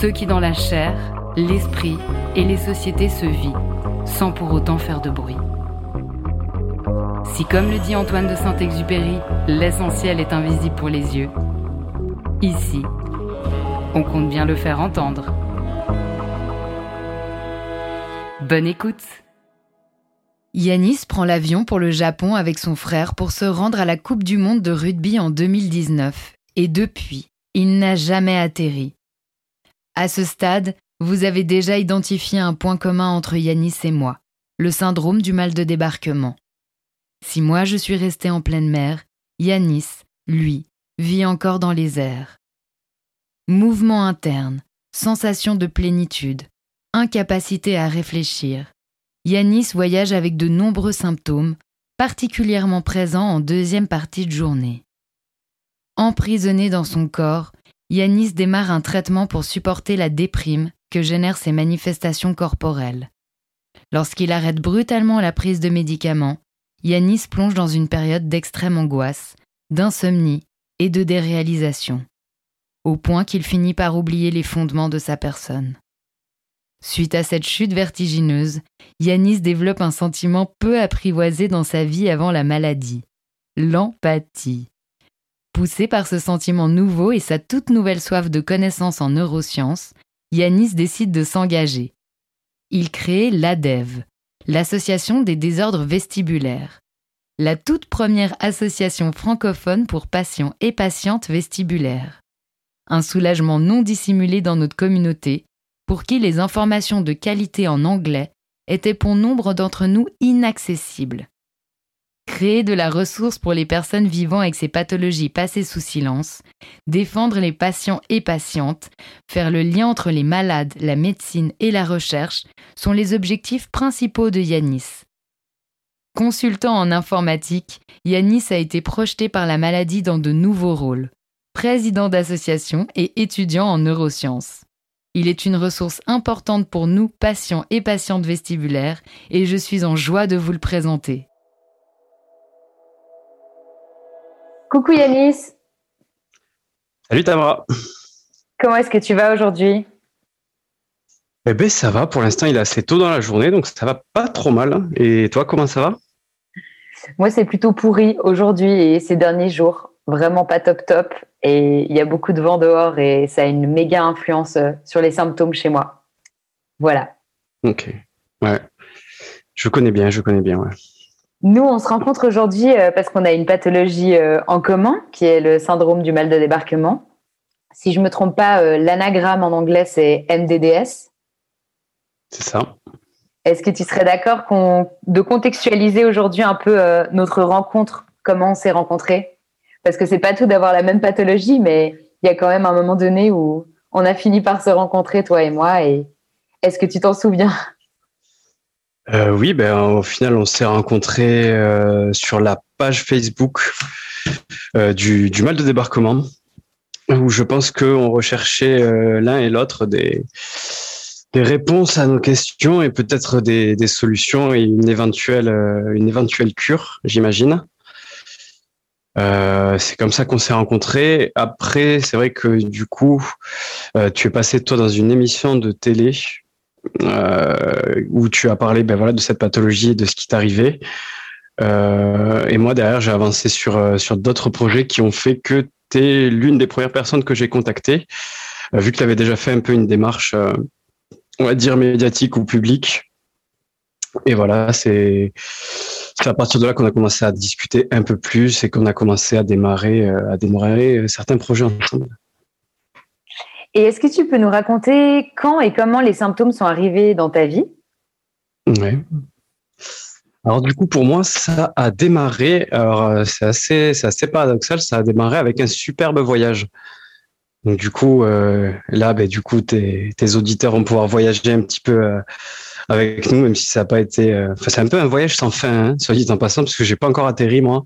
Ceux qui dans la chair, l'esprit et les sociétés se vivent, sans pour autant faire de bruit. Si comme le dit Antoine de Saint-Exupéry, l'essentiel est invisible pour les yeux, ici, on compte bien le faire entendre. Bonne écoute Yanis prend l'avion pour le Japon avec son frère pour se rendre à la Coupe du Monde de rugby en 2019 et depuis, il n'a jamais atterri. À ce stade, vous avez déjà identifié un point commun entre Yanis et moi, le syndrome du mal de débarquement. Si moi je suis resté en pleine mer, Yanis, lui, vit encore dans les airs. Mouvement interne, sensation de plénitude, incapacité à réfléchir. Yanis voyage avec de nombreux symptômes, particulièrement présents en deuxième partie de journée. Emprisonné dans son corps, Yanis démarre un traitement pour supporter la déprime que génèrent ses manifestations corporelles. Lorsqu'il arrête brutalement la prise de médicaments, Yanis plonge dans une période d'extrême angoisse, d'insomnie et de déréalisation, au point qu'il finit par oublier les fondements de sa personne. Suite à cette chute vertigineuse, Yanis développe un sentiment peu apprivoisé dans sa vie avant la maladie, l'empathie. Poussé par ce sentiment nouveau et sa toute nouvelle soif de connaissance en neurosciences, Yanis décide de s'engager. Il crée l'ADEV, l'Association des désordres vestibulaires, la toute première association francophone pour patients et patientes vestibulaires. Un soulagement non dissimulé dans notre communauté, pour qui les informations de qualité en anglais étaient pour nombre d'entre nous inaccessibles créer de la ressource pour les personnes vivant avec ces pathologies passées sous silence, défendre les patients et patientes, faire le lien entre les malades, la médecine et la recherche sont les objectifs principaux de Yanis. Consultant en informatique, Yanis a été projeté par la maladie dans de nouveaux rôles, président d'association et étudiant en neurosciences. Il est une ressource importante pour nous, patients et patientes vestibulaires, et je suis en joie de vous le présenter. Coucou Yanis. Salut Tamara. Comment est-ce que tu vas aujourd'hui? Eh ben ça va, pour l'instant il est assez tôt dans la journée, donc ça va pas trop mal. Et toi, comment ça va? Moi c'est plutôt pourri aujourd'hui et ces derniers jours. Vraiment pas top top. Et il y a beaucoup de vent dehors et ça a une méga influence euh, sur les symptômes chez moi. Voilà. Ok. Ouais. Je connais bien, je connais bien, ouais. Nous, on se rencontre aujourd'hui euh, parce qu'on a une pathologie euh, en commun, qui est le syndrome du mal de débarquement. Si je me trompe pas, euh, l'anagramme en anglais, c'est MDDS. C'est ça. Est-ce que tu serais d'accord de contextualiser aujourd'hui un peu notre rencontre, comment on s'est rencontrés? Parce que c'est pas tout d'avoir la même pathologie, mais il y a quand même un moment donné où on a fini par se rencontrer, toi et moi. Et est-ce que tu t'en souviens? Euh, oui, ben, au final, on s'est rencontrés euh, sur la page Facebook euh, du, mal de débarquement, où je pense qu'on recherchait l'un et l'autre des, des réponses à nos questions et peut-être des, des, solutions et une éventuelle, une éventuelle cure, j'imagine. C'est comme ça qu'on s'est rencontrés. Après, c'est vrai que du coup, tu es passé toi dans une émission de télé où tu as parlé, ben voilà, de cette pathologie, de ce qui t'arrivait. Euh, et moi derrière, j'ai avancé sur sur d'autres projets qui ont fait que tu es l'une des premières personnes que j'ai contactées, vu que tu avais déjà fait un peu une démarche on va dire médiatique ou public. Et voilà, c'est à partir de là qu'on a commencé à discuter un peu plus et qu'on a commencé à démarrer, euh, à démarrer certains projets ensemble. Et est-ce que tu peux nous raconter quand et comment les symptômes sont arrivés dans ta vie? Oui. Alors du coup, pour moi, ça a démarré. Alors euh, c'est assez, assez paradoxal. Ça a démarré avec un superbe voyage. Donc du coup, euh, là, ben, du coup, tes, auditeurs vont pouvoir voyager un petit peu euh, avec nous, même si ça n'a pas été. Enfin, c'est un peu un voyage sans fin, hein, soit dit en passant, parce que j'ai pas encore atterri moi.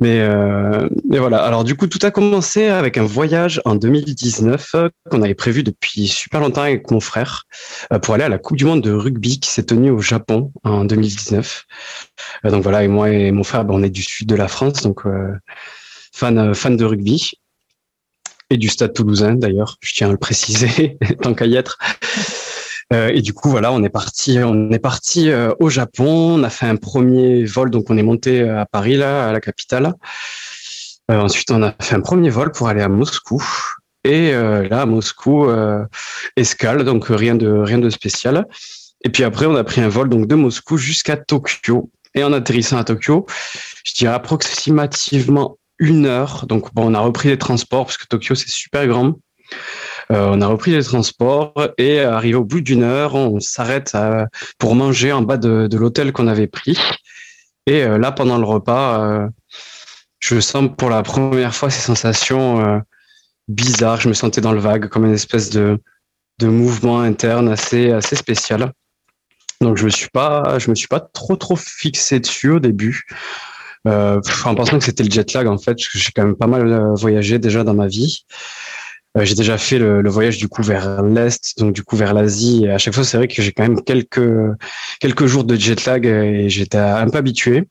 Mais, mais voilà. Alors du coup, tout a commencé avec un voyage en 2019 qu'on avait prévu depuis super longtemps avec mon frère pour aller à la Coupe du Monde de rugby qui s'est tenue au Japon en 2019. donc voilà, et moi et mon frère, ben, on est du sud de la France, donc fan fan de rugby et du Stade Toulousain d'ailleurs, je tiens à le préciser tant qu'à y être. Euh, et du coup, voilà, on est parti, on est parti euh, au Japon. On a fait un premier vol, donc on est monté à Paris là, à la capitale. Euh, ensuite, on a fait un premier vol pour aller à Moscou. Et là, à Moscou, escale, donc rien de rien de spécial. Et puis après, on a pris un vol donc de Moscou jusqu'à Tokyo. Et en atterrissant à Tokyo, je dirais approximativement une heure. Donc, bon, on a repris les transports parce que Tokyo, c'est super grand. Euh, on a repris les transports et arrivé au bout d'une heure, on s'arrête pour manger en bas de, l'hôtel qu'on avait pris. Et euh, là, pendant le repas, euh, je sens pour la première fois ces sensations bizarres. Je me sentais dans le vague, comme une espèce de, de mouvement interne assez, assez spécial. Donc, je me suis pas, je me suis pas trop, trop fixé dessus au début euh, en pensant que c'était le jet lag en fait, parce que j'ai quand même pas mal euh, voyagé déjà dans ma vie. Euh, j'ai déjà fait le, le, voyage du coup vers l'est, donc du coup vers l'Asie. Et à chaque fois, c'est vrai que j'ai quand même quelques quelques jours de jet lag et j'étais un peu habitué.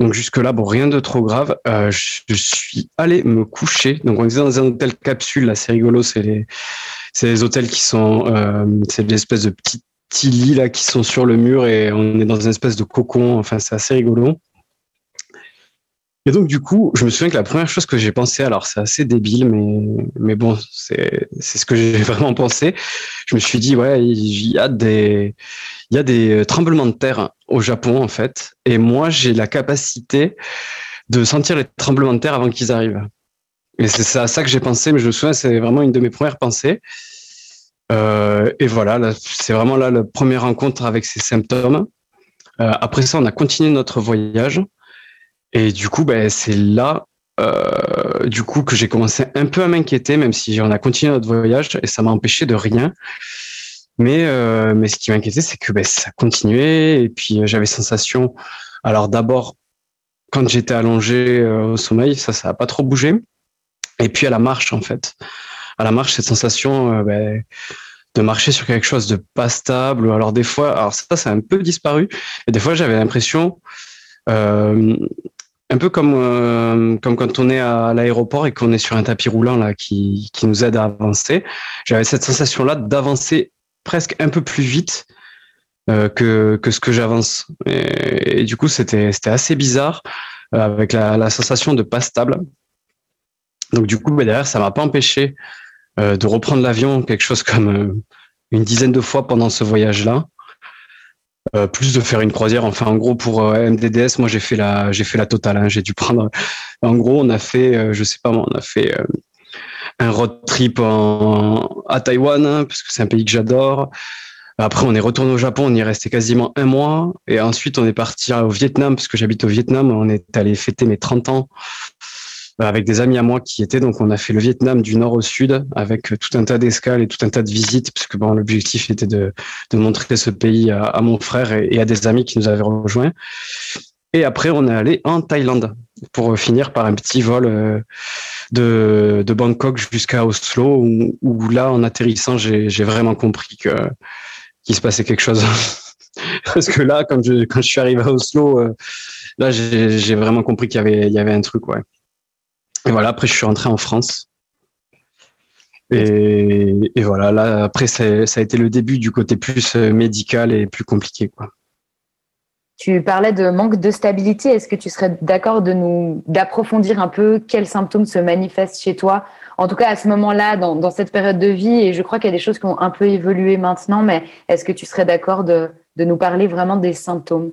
Donc jusque là, bon, rien de trop grave. Euh, je, suis allé me coucher. Donc on était dans un hôtel capsule. Là, c'est rigolo. C'est les c'est les hôtels qui sont euh, c'est des espèces de petits, petits lits là qui sont sur le mur et on est dans une espèce de cocon. Enfin, c'est assez rigolo. Et donc, du coup, je me souviens que la première chose que j'ai pensé, alors c'est assez débile, mais, mais bon, c'est, ce que j'ai vraiment pensé. Je me suis dit, ouais, il y a des, il y a des tremblements de terre au Japon, en fait. Et moi, j'ai la capacité de sentir les tremblements de terre avant qu'ils arrivent. Et c'est à ça que j'ai pensé, mais je me souviens, c'est vraiment une de mes premières pensées. Euh, et voilà, c'est vraiment là la première rencontre avec ces symptômes. Euh, après ça, on a continué notre voyage. Et du coup, ben, c'est là euh, du coup que j'ai commencé un peu à m'inquiéter, même si on a continué notre voyage et ça m'a empêché de rien. Mais, euh, mais ce qui m'inquiétait, c'est que ben, ça continuait et puis euh, j'avais sensation. Alors d'abord, quand j'étais allongé euh, au sommeil, ça, ça n'a pas trop bougé. Et puis à la marche, en fait, à la marche, cette sensation euh, ben, de marcher sur quelque chose de pas stable. Alors des fois, alors ça, ça a un peu disparu. Et des fois, j'avais l'impression euh, un peu comme euh, comme quand on est à l'aéroport et qu'on est sur un tapis roulant là qui qui nous aide à avancer. J'avais cette sensation là d'avancer presque un peu plus vite euh, que que ce que j'avance. Et, du coup, c'était assez bizarre euh, avec la, sensation de pas stable. Donc du coup, bah, derrière, ça m'a pas empêché de reprendre l'avion quelque chose comme une dizaine de fois pendant ce voyage là. Euh, plus de faire une croisière. Enfin, en gros, pour euh, MDDS, moi, j'ai fait la, j'ai fait la totale. Hein. J'ai dû prendre. En gros, on a fait, euh, je sais pas moi, on a fait un road trip en, à Taïwan hein, parce que c'est un pays que j'adore. Après, on est retourné au Japon, on y est resté quasiment un mois. Et ensuite, on est parti au Vietnam, parce que j'habite au Vietnam. On est allé fêter mes 30 ans euh, avec des amis à moi qui étaient. Donc, on a fait le Vietnam du nord au sud avec euh, tout un tas d'escales et tout un tas de visites, puisque bon, l'objectif était de, de montrer ce pays à, à mon frère et, à des amis qui nous avaient rejoints. Et après, on est allé en Thaïlande pour finir par un petit vol euh, de, de Bangkok jusqu'à Oslo, où, où, là, en atterrissant, j'ai vraiment compris que qu'il se passait quelque chose. Parce que là, quand je, quand je suis arrivé à Oslo, euh, là, j'ai vraiment compris qu'il y avait, il y avait un truc, ouais. Et voilà, après, je suis rentré en France. Et, et voilà, là, après, ça, ça, a été le début du côté plus euh, médical et plus compliqué, quoi. Tu parlais de manque de stabilité. Est-ce que tu serais d'accord de nous d'approfondir un peu quels symptômes se manifestent chez toi? En tout cas, à ce moment-là, dans, dans cette période de vie, et je crois qu'il y a des choses qui ont un peu évolué maintenant, mais est-ce que tu serais d'accord de, de nous parler vraiment des symptômes?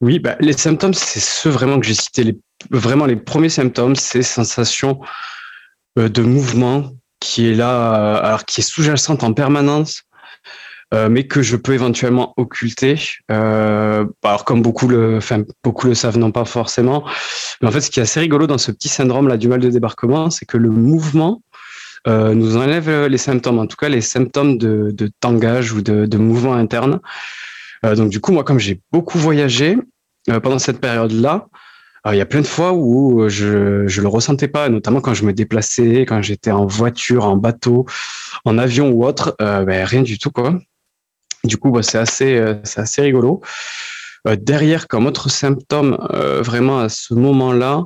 Oui, bah, les symptômes, c'est ceux vraiment que j'ai cités. Les, vraiment, les premiers symptômes, c'est sensation euh, de mouvement qui est là, euh, alors qui est sous-jacente en permanence, euh, mais que je peux éventuellement occulter. Alors comme beaucoup le, enfin beaucoup le savent, non pas forcément. Mais en fait, ce qui est assez rigolo dans ce petit syndrome là du mal de débarquement, c'est que le mouvement nous enlève les symptômes, en tout cas les symptômes de, tangage ou de, mouvement interne. Donc du coup, moi, comme j'ai beaucoup voyagé pendant cette période-là, il y a plein de fois où je je le ressentais pas, notamment quand je me déplaçais, quand j'étais en voiture, en bateau, en avion ou autre, ben, rien du tout quoi. Du coup, bah, c'est assez, c'est assez rigolo. derrière, comme autre symptôme, vraiment à ce moment-là,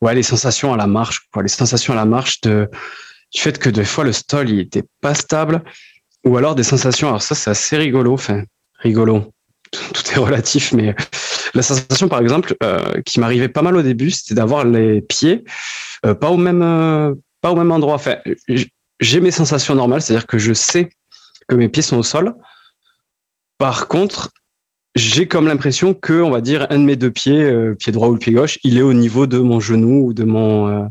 ouais, les sensations à la marche, les sensations à la marche de du fait que des fois le stall il était pas stable ou alors des sensations alors ça c'est assez rigolo enfin rigolo tout est relatif mais la sensation par exemple euh, qui m'arrivait pas mal au début c'était d'avoir les pieds euh, pas au même euh, pas au même endroit enfin j'ai mes sensations normales c'est-à-dire que je sais que mes pieds sont au sol par contre j'ai comme l'impression que on va dire un de mes deux pieds pied droit ou pied gauche il est au niveau de mon genou ou de mon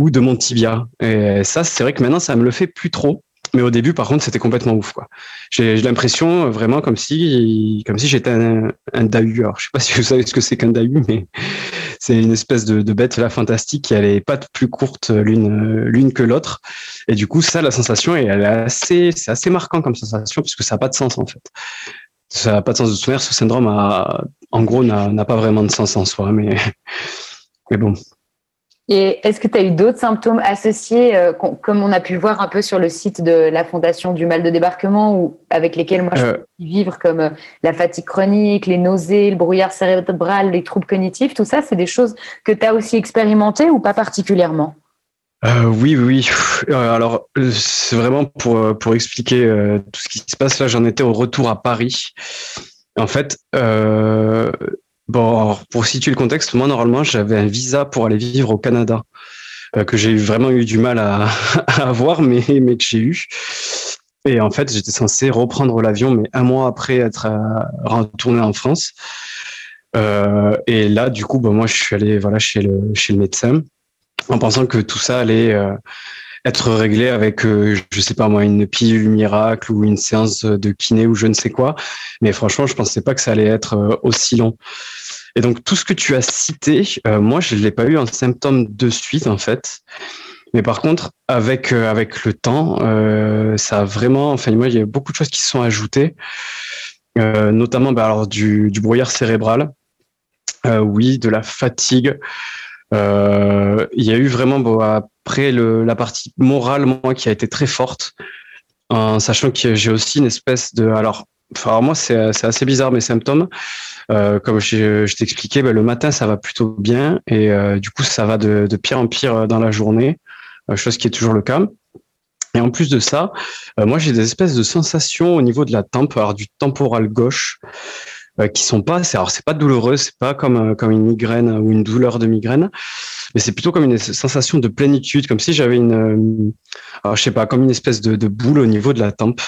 ou de mon tibia. Et ça, c'est vrai que maintenant, ça me le fait plus trop. Mais au début, par contre, c'était complètement ouf, quoi. J'ai l'impression euh, vraiment comme si, comme si j'étais un, un dahu. Alors, je sais pas si vous savez ce que c'est qu'un dahu, mais c'est une espèce de, de, bête là fantastique qui a les pattes plus courtes l'une l'une que l'autre. Et du coup, ça, la sensation, elle est assez, c'est assez marquant comme sensation parce que ça n'a pas de sens en fait. Ça n'a pas de sens de souvenir. Ce syndrome, a, en gros, n'a pas vraiment de sens en soi, mais mais bon. Et est-ce que tu as eu d'autres symptômes associés, euh, comme on a pu voir un peu sur le site de la Fondation du mal de débarquement, ou avec lesquels moi je euh. peux vivre, comme euh, la fatigue chronique, les nausées, le brouillard cérébral, les troubles cognitifs, tout ça, c'est des choses que tu as aussi expérimentées ou pas particulièrement? Euh, oui, oui. Alors, c'est vraiment pour, pour expliquer tout ce qui se passe là. J'en étais au retour à Paris. En fait, euh, Bon, pour situer le contexte, moi normalement j'avais un visa pour aller vivre au Canada euh, que j'ai vraiment eu du mal à, avoir, mais que j'ai eu. Et en fait, j'étais censé reprendre l'avion, mais un mois après être euh, retourné en France. Euh, et là, du coup, bah, moi, je suis allé voilà chez le médecin en pensant que tout ça allait être réglé avec, euh, je sais pas moi, une pilule miracle ou une séance de kiné ou je ne sais quoi. Mais franchement, je pensais pas que ça allait être aussi long. Et donc tout ce que tu as cité, euh, moi je l'ai pas eu en symptôme de suite en fait. Mais par contre, avec avec le temps, ça a vraiment, enfin moi il y a beaucoup de choses qui se sont ajoutées, notamment bah, alors du, du brouillard cérébral, oui, de la fatigue. il y a eu vraiment bon, après le, la partie morale moi qui a été très forte, en sachant que j'ai aussi une espèce de alors Enfin, moi, c'est assez bizarre mes symptômes. Euh, comme je, t'expliquais, ben, le matin, ça va plutôt bien. Et euh, du coup, ça va de, pire en pire dans la journée, euh, chose qui est toujours le cas. Et en plus de ça, euh, moi, j'ai des espèces de sensations au niveau de la tempe, alors du temporal gauche, euh, qui sont pas, alors c'est pas douloureux, c'est pas comme comme une migraine ou une douleur de migraine, mais c'est plutôt comme une sensation de plénitude, comme si j'avais une, alors, je sais pas, comme une espèce de, de boule au niveau de la tempe.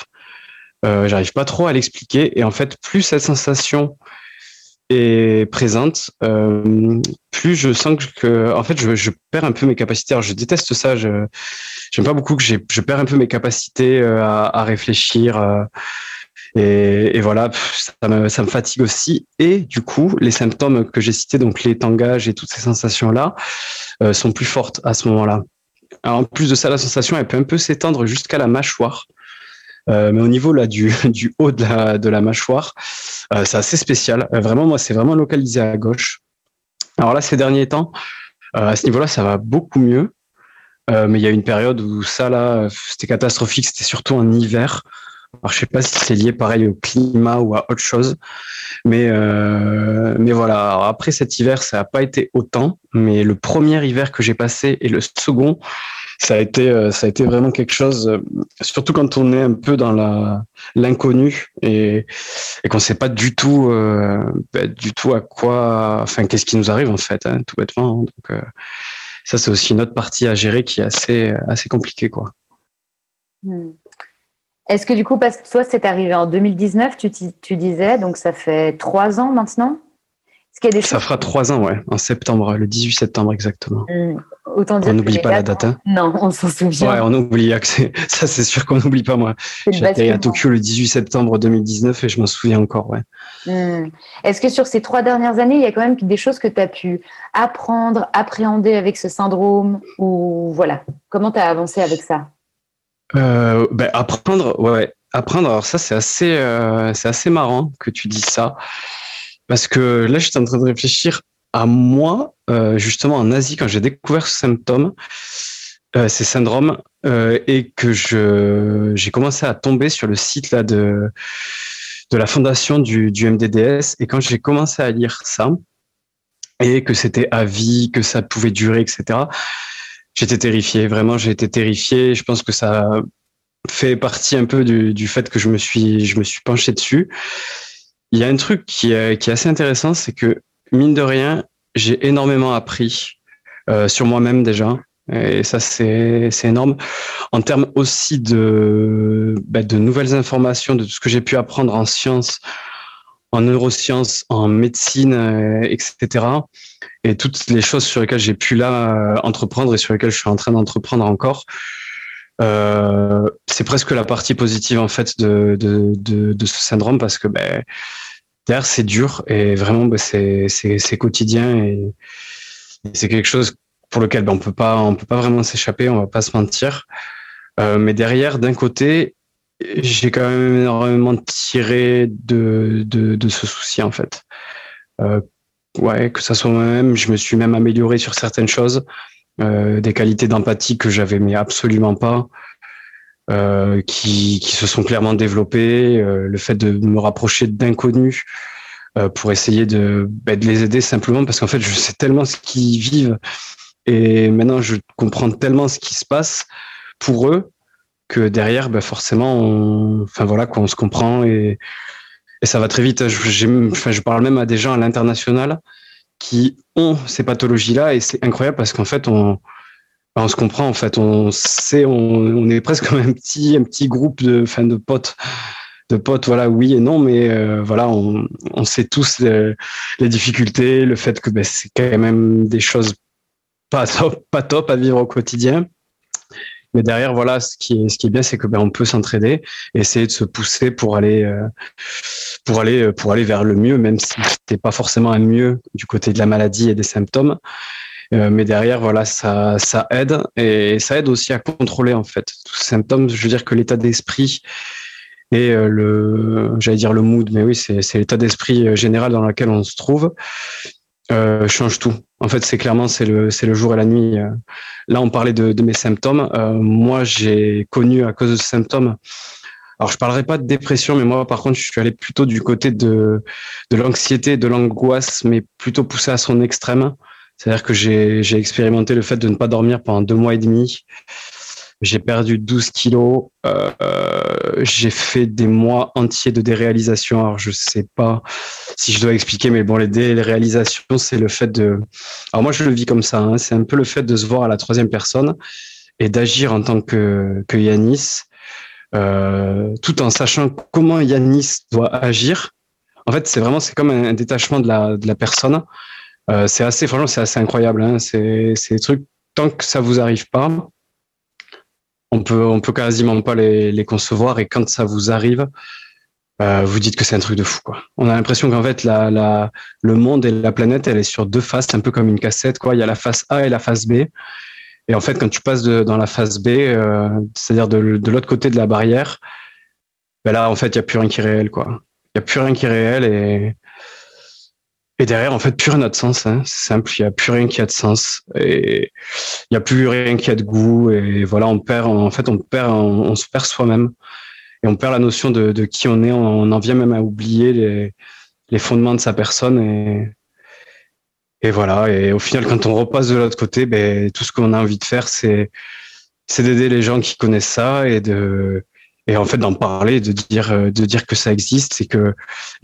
Euh, J'arrive pas trop à l'expliquer. Et en fait, plus cette sensation présente, euh, plus je sens que, en fait, je, perds un peu mes capacités. Alors, je déteste ça. Je j'aime pas beaucoup que je perds un peu mes capacités euh, à, réfléchir. Euh, et, voilà, ça me, fatigue aussi. Et du coup, les symptômes que j'ai cités, donc les tangages et toutes ces sensations-là, sont plus fortes à ce moment-là. En plus de ça, la sensation, elle peut un peu s'étendre jusqu'à la mâchoire. Euh, mais au niveau là du, du haut de la, de la mâchoire, c'est assez spécial. vraiment, moi, c'est vraiment localisé à gauche. Alors là, ces derniers temps, à ce niveau-là, ça va beaucoup mieux. mais il y a une période où ça, là, c'était catastrophique. C'était surtout en hiver. Alors, je sais pas si c'est lié pareil au climat ou à autre chose, mais euh, mais voilà. après cet hiver, ça n'a pas été autant, mais le premier hiver que j'ai passé et le second, ça a été euh, ça a été vraiment quelque chose. Euh, surtout quand on est un peu dans la l'inconnu et et qu'on sait pas du tout bah, du tout à quoi, enfin qu'est-ce qui nous arrive en fait, hein, tout bêtement. Donc ça c'est aussi une autre partie à gérer qui est assez assez compliquée quoi. Hmm. Est-ce que du coup, parce que toi, c'est arrivé en 2019, tu, tu, disais, donc ça fait trois ans maintenant Ça fera trois ans, ouais, en septembre, le 18 septembre exactement. Mmh. Autant dire on n'oublie pas la date. Hein. Non, on s'en souvient. Ouais, on oublie. Ça, c'est sûr qu'on n'oublie pas, moi. Atterri à Tokyo le 18 septembre 2019 et je m'en souviens encore, ouais. Mmh. Est-ce que sur ces trois dernières années, il y a quand même des choses que tu as pu apprendre, appréhender avec ce syndrome Ou voilà, comment tu as avancé avec ça? Euh, ben, apprendre, ouais, apprendre. Alors ça, c'est assez, euh, c'est assez marrant que tu dis ça, parce que là, j'étais en train de réfléchir à moi, euh, justement en Asie, quand j'ai découvert ce symptôme, euh, ces syndromes, euh, et que je, j'ai commencé à tomber sur le site là de de la fondation du, du MDDS, et quand j'ai commencé à lire ça, et que c'était à vie, que ça pouvait durer, etc j'étais terrifié. Vraiment, j'ai été terrifié. Je pense que ça fait partie un peu du, du, fait que je me suis, je me suis penché dessus. Il y a un truc qui est, qui est assez intéressant, c'est que mine de rien, j'ai énormément appris euh, sur moi-même déjà. Et ça, c'est énorme. En termes aussi de, bah, de nouvelles informations, de tout ce que j'ai pu apprendre en sciences, en neurosciences, en médecine, euh, etc et toutes les choses sur lesquelles j'ai pu là euh, entreprendre et sur lesquelles je suis en train d'entreprendre encore. Euh, c'est presque la partie positive en fait de, ce syndrome parce que ben, derrière c'est dur et vraiment ben, c'est, quotidien et, c'est quelque chose pour lequel ben, on on peut pas vraiment s'échapper, on va pas se mentir. Mais derrière, d'un côté, j'ai quand même énormément tiré de, de, ce souci en fait. Euh, ouais, que ça soit moi-même, je me suis même amélioré sur certaines choses, euh, des qualités d'empathie que j'avais mais absolument pas, euh, qui, qui se sont clairement développées, le fait de me rapprocher d'inconnus pour essayer de, bah, de les aider simplement parce qu'en fait je sais tellement ce qu'ils vivent et maintenant je comprends tellement ce qui se passe pour eux que derrière, bah, forcément, on, enfin voilà, se comprend et et ça va très vite. Je, parle même à des gens à l'international qui ont ces pathologies-là et c'est incroyable parce qu'en fait, on, on se comprend. En fait, on sait, on, est presque comme un petit, un petit groupe de, enfin, de potes, de potes. Voilà, oui et non, mais euh, voilà, on, on sait tous les, difficultés, le fait que ben, c'est quand même des choses pas top, pas top à vivre au quotidien. Mais derrière, voilà, ce qui est, ce qui est bien, c'est que ben, on peut s'entraider, essayer de se pousser pour aller, euh, pour aller, euh, pour aller vers le mieux, même si c'était pas forcément un mieux du côté de la maladie et des symptômes. Euh, mais derrière, voilà, ça, ça aide et ça aide aussi à contrôler en fait tous ces symptômes. Je veux dire que l'état d'esprit et le, j'allais dire le mood, mais oui, c'est, c'est l'état d'esprit général dans lequel on se trouve. Euh, change tout. En fait, c'est clairement c'est le c'est le jour et la nuit. Euh. Là, on parlait de, de mes symptômes. Euh, moi, j'ai connu à cause de symptômes. Alors, je parlerai pas de dépression, mais moi, par contre, je suis allé plutôt du côté de de l'anxiété, de l'angoisse, mais plutôt poussé à son extrême. C'est-à-dire que j'ai expérimenté le fait de ne pas dormir pendant deux mois et demi. J'ai perdu 12 kilos. Euh, j'ai fait des mois entiers de déréalisation. Alors, je sais pas si je dois expliquer, mais bon, les déréalisations, c'est le fait de. Alors, moi, je le vis comme ça. Hein. C'est un peu le fait de se voir à la troisième personne et d'agir en tant que, que Yanis, euh, tout en sachant comment Yanis doit agir. En fait, c'est vraiment, c'est comme un, détachement de la, de la personne. Euh, c'est assez, franchement, c'est assez incroyable. Hein. C'est, c'est des trucs, tant que ça vous arrive pas, on peut, on peut quasiment pas les, les concevoir. Et quand ça vous arrive, euh, vous dites que c'est un truc de fou. Quoi. On a l'impression qu'en fait, la, la, le monde et la planète, elle est sur deux faces, un peu comme une cassette. Quoi. Il y a la face A et la face B. Et en fait, quand tu passes dans la face B, euh, c'est-à-dire de, l'autre côté de la barrière, ben là, en fait, il n'y a plus rien qui est réel. Il n'y a plus rien qui est réel et, et derrière, en fait, plus rien n'a de sens. Hein. C'est simple, il n'y a plus rien qui a de sens. Et il n'y a plus rien qui a de goût. Et voilà, on perd, en fait, on perd, on, se perd soi-même. Et on perd la notion de, qui on est. On en vient même à oublier les, fondements de sa personne. Et, voilà. Et au final, quand on repasse de l'autre côté, ben, tout ce qu'on a envie de faire, c'est, d'aider les gens qui connaissent ça et en fait d'en parler, de dire, que ça existe et qu'il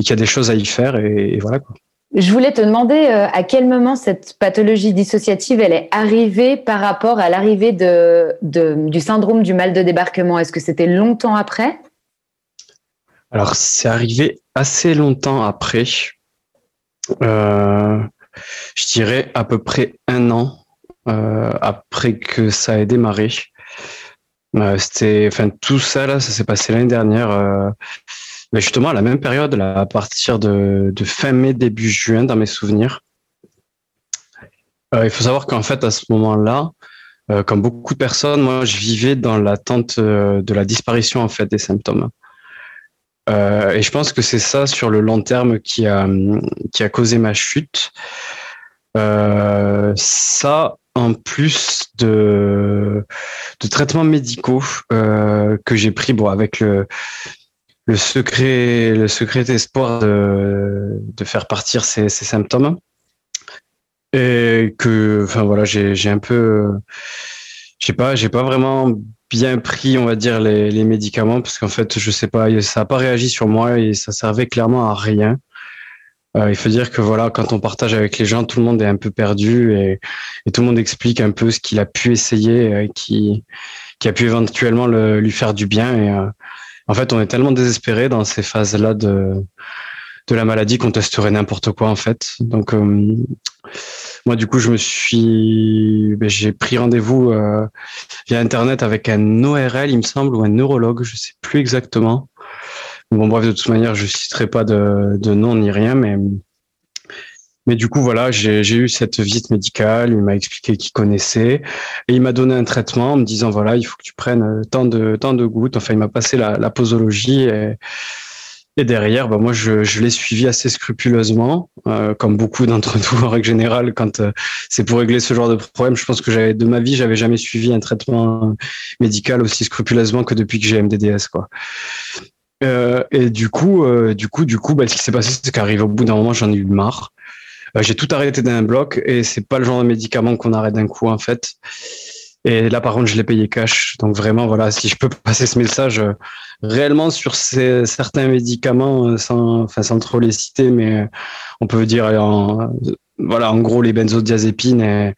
y a des choses à y faire. Et, et voilà, quoi. Je voulais te demander euh, à quel moment cette pathologie dissociative elle est arrivée par rapport à l'arrivée de, du syndrome du mal de débarquement? Est-ce que c'était longtemps après? Alors c'est arrivé assez longtemps après. Euh, je dirais à peu près un an euh, après que ça ait démarré. c'était, enfin tout ça là, ça s'est passé l'année dernière mais justement, à la même période, à partir de, fin mai, début juin, dans mes souvenirs. Euh, il faut savoir qu'en fait, à ce moment-là, euh, comme beaucoup de personnes, moi, je vivais dans l'attente euh, de la disparition en fait des symptômes. et je pense que c'est ça sur le long terme qui a qui a causé ma chute. ça, en plus de de traitements médicaux que j'ai pris, bon, avec le le secret, le secret espoir de, de faire partir ces, ces, symptômes. Et que, enfin voilà, j'ai un peu, j'ai pas, pas vraiment bien pris, on va dire, les, les médicaments parce qu'en fait, je sais pas, ça a pas réagi sur moi et ça servait clairement à rien. Euh, il faut dire que voilà, quand on partage avec les gens, tout le monde est un peu perdu et, et tout le monde explique un peu ce qu'il a pu essayer, euh, qui, qui a pu éventuellement le, lui faire du bien euh, en fait, on est tellement désespéré dans ces phases-là de, de la maladie qu'on testerait n'importe quoi, en fait. Donc, euh, moi, du coup, je me suis, ben, j'ai pris rendez-vous euh, via Internet avec un ORL, il me semble, ou un neurologue, je sais plus exactement. Bon, bref, de toute manière, je citerai pas de, de nom ni rien, mais mais du coup, voilà, j'ai eu cette visite médicale. Il m'a expliqué qu'il connaissait et il m'a donné un traitement en me disant voilà, il faut que tu prennes euh, tant de tant de gouttes. Enfin, il m'a passé la, posologie et, derrière, bah moi, je, l'ai suivi assez scrupuleusement, euh, comme beaucoup d'entre nous en règle générale. Quand euh, c'est pour régler ce genre de problème, je pense que j'avais de ma vie, j'avais jamais suivi un traitement médical aussi scrupuleusement que depuis que j'ai MDDS, quoi. Et du coup, du coup, du coup, bah, ce qui s'est passé, c'est qu'arrivé au bout d'un moment, j'en ai eu marre. Euh, j'ai tout arrêté d'un bloc et c'est pas le genre de médicament qu'on arrête d'un coup en fait. Et là, par contre, je l'ai payé cash. Donc vraiment, voilà, si je peux passer ce message euh, réellement sur ces, certains médicaments, euh, sans, enfin, sans trop les citer, mais on peut dire, en, voilà, en gros, les benzodiazépines et,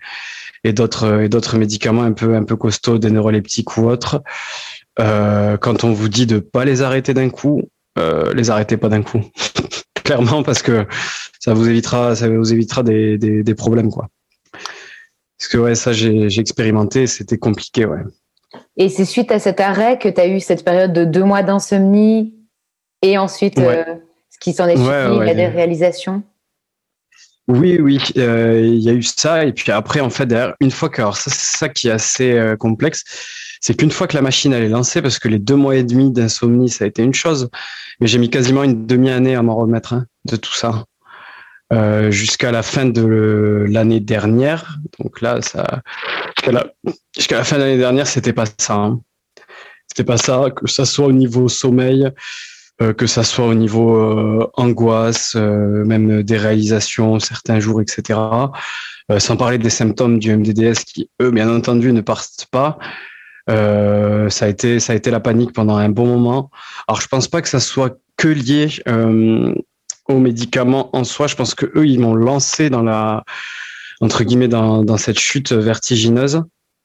et d'autres et d'autres médicaments un peu un peu costauds, des neuroleptiques ou autres. Quand on vous dit de pas les arrêter d'un coup, les arrêtez pas d'un coup, clairement, parce que ça vous évitera, ça vous évitera des, des, problèmes, quoi. Parce que ouais, ça j'ai expérimenté, c'était compliqué, ouais. Et c'est suite à cet arrêt que tu as eu cette période de deux mois d'insomnie et ensuite euh, ce qui s'en est suivi, il y a des réalisations. Oui, oui, euh, il y a eu ça. Et puis après, en fait, derrière, une fois que, alors ça, c'est ça qui est assez euh, complexe, c'est qu'une fois que la machine elle est lancée, parce que les deux mois et demi d'insomnie, ça a été une chose, mais j'ai mis quasiment une demi-année à m'en remettre hein, de tout ça. Euh, jusqu'à la fin de l'année dernière. Donc là, ça, jusqu'à la, fin de l'année dernière, c'était pas ça. Hein. C'était pas ça, que ça soit au niveau sommeil, euh, que ça soit au niveau euh, angoisse, même des réalisations certains jours, etc. sans parler des symptômes du MDDS qui, eux, bien entendu, ne partent pas. Ça a été ça a été la panique pendant un bon moment. Alors je pense pas que ça soit que lié aux médicaments en soi. Je pense que eux, ils m'ont lancé dans la, entre guillemets, dans, cette chute vertigineuse,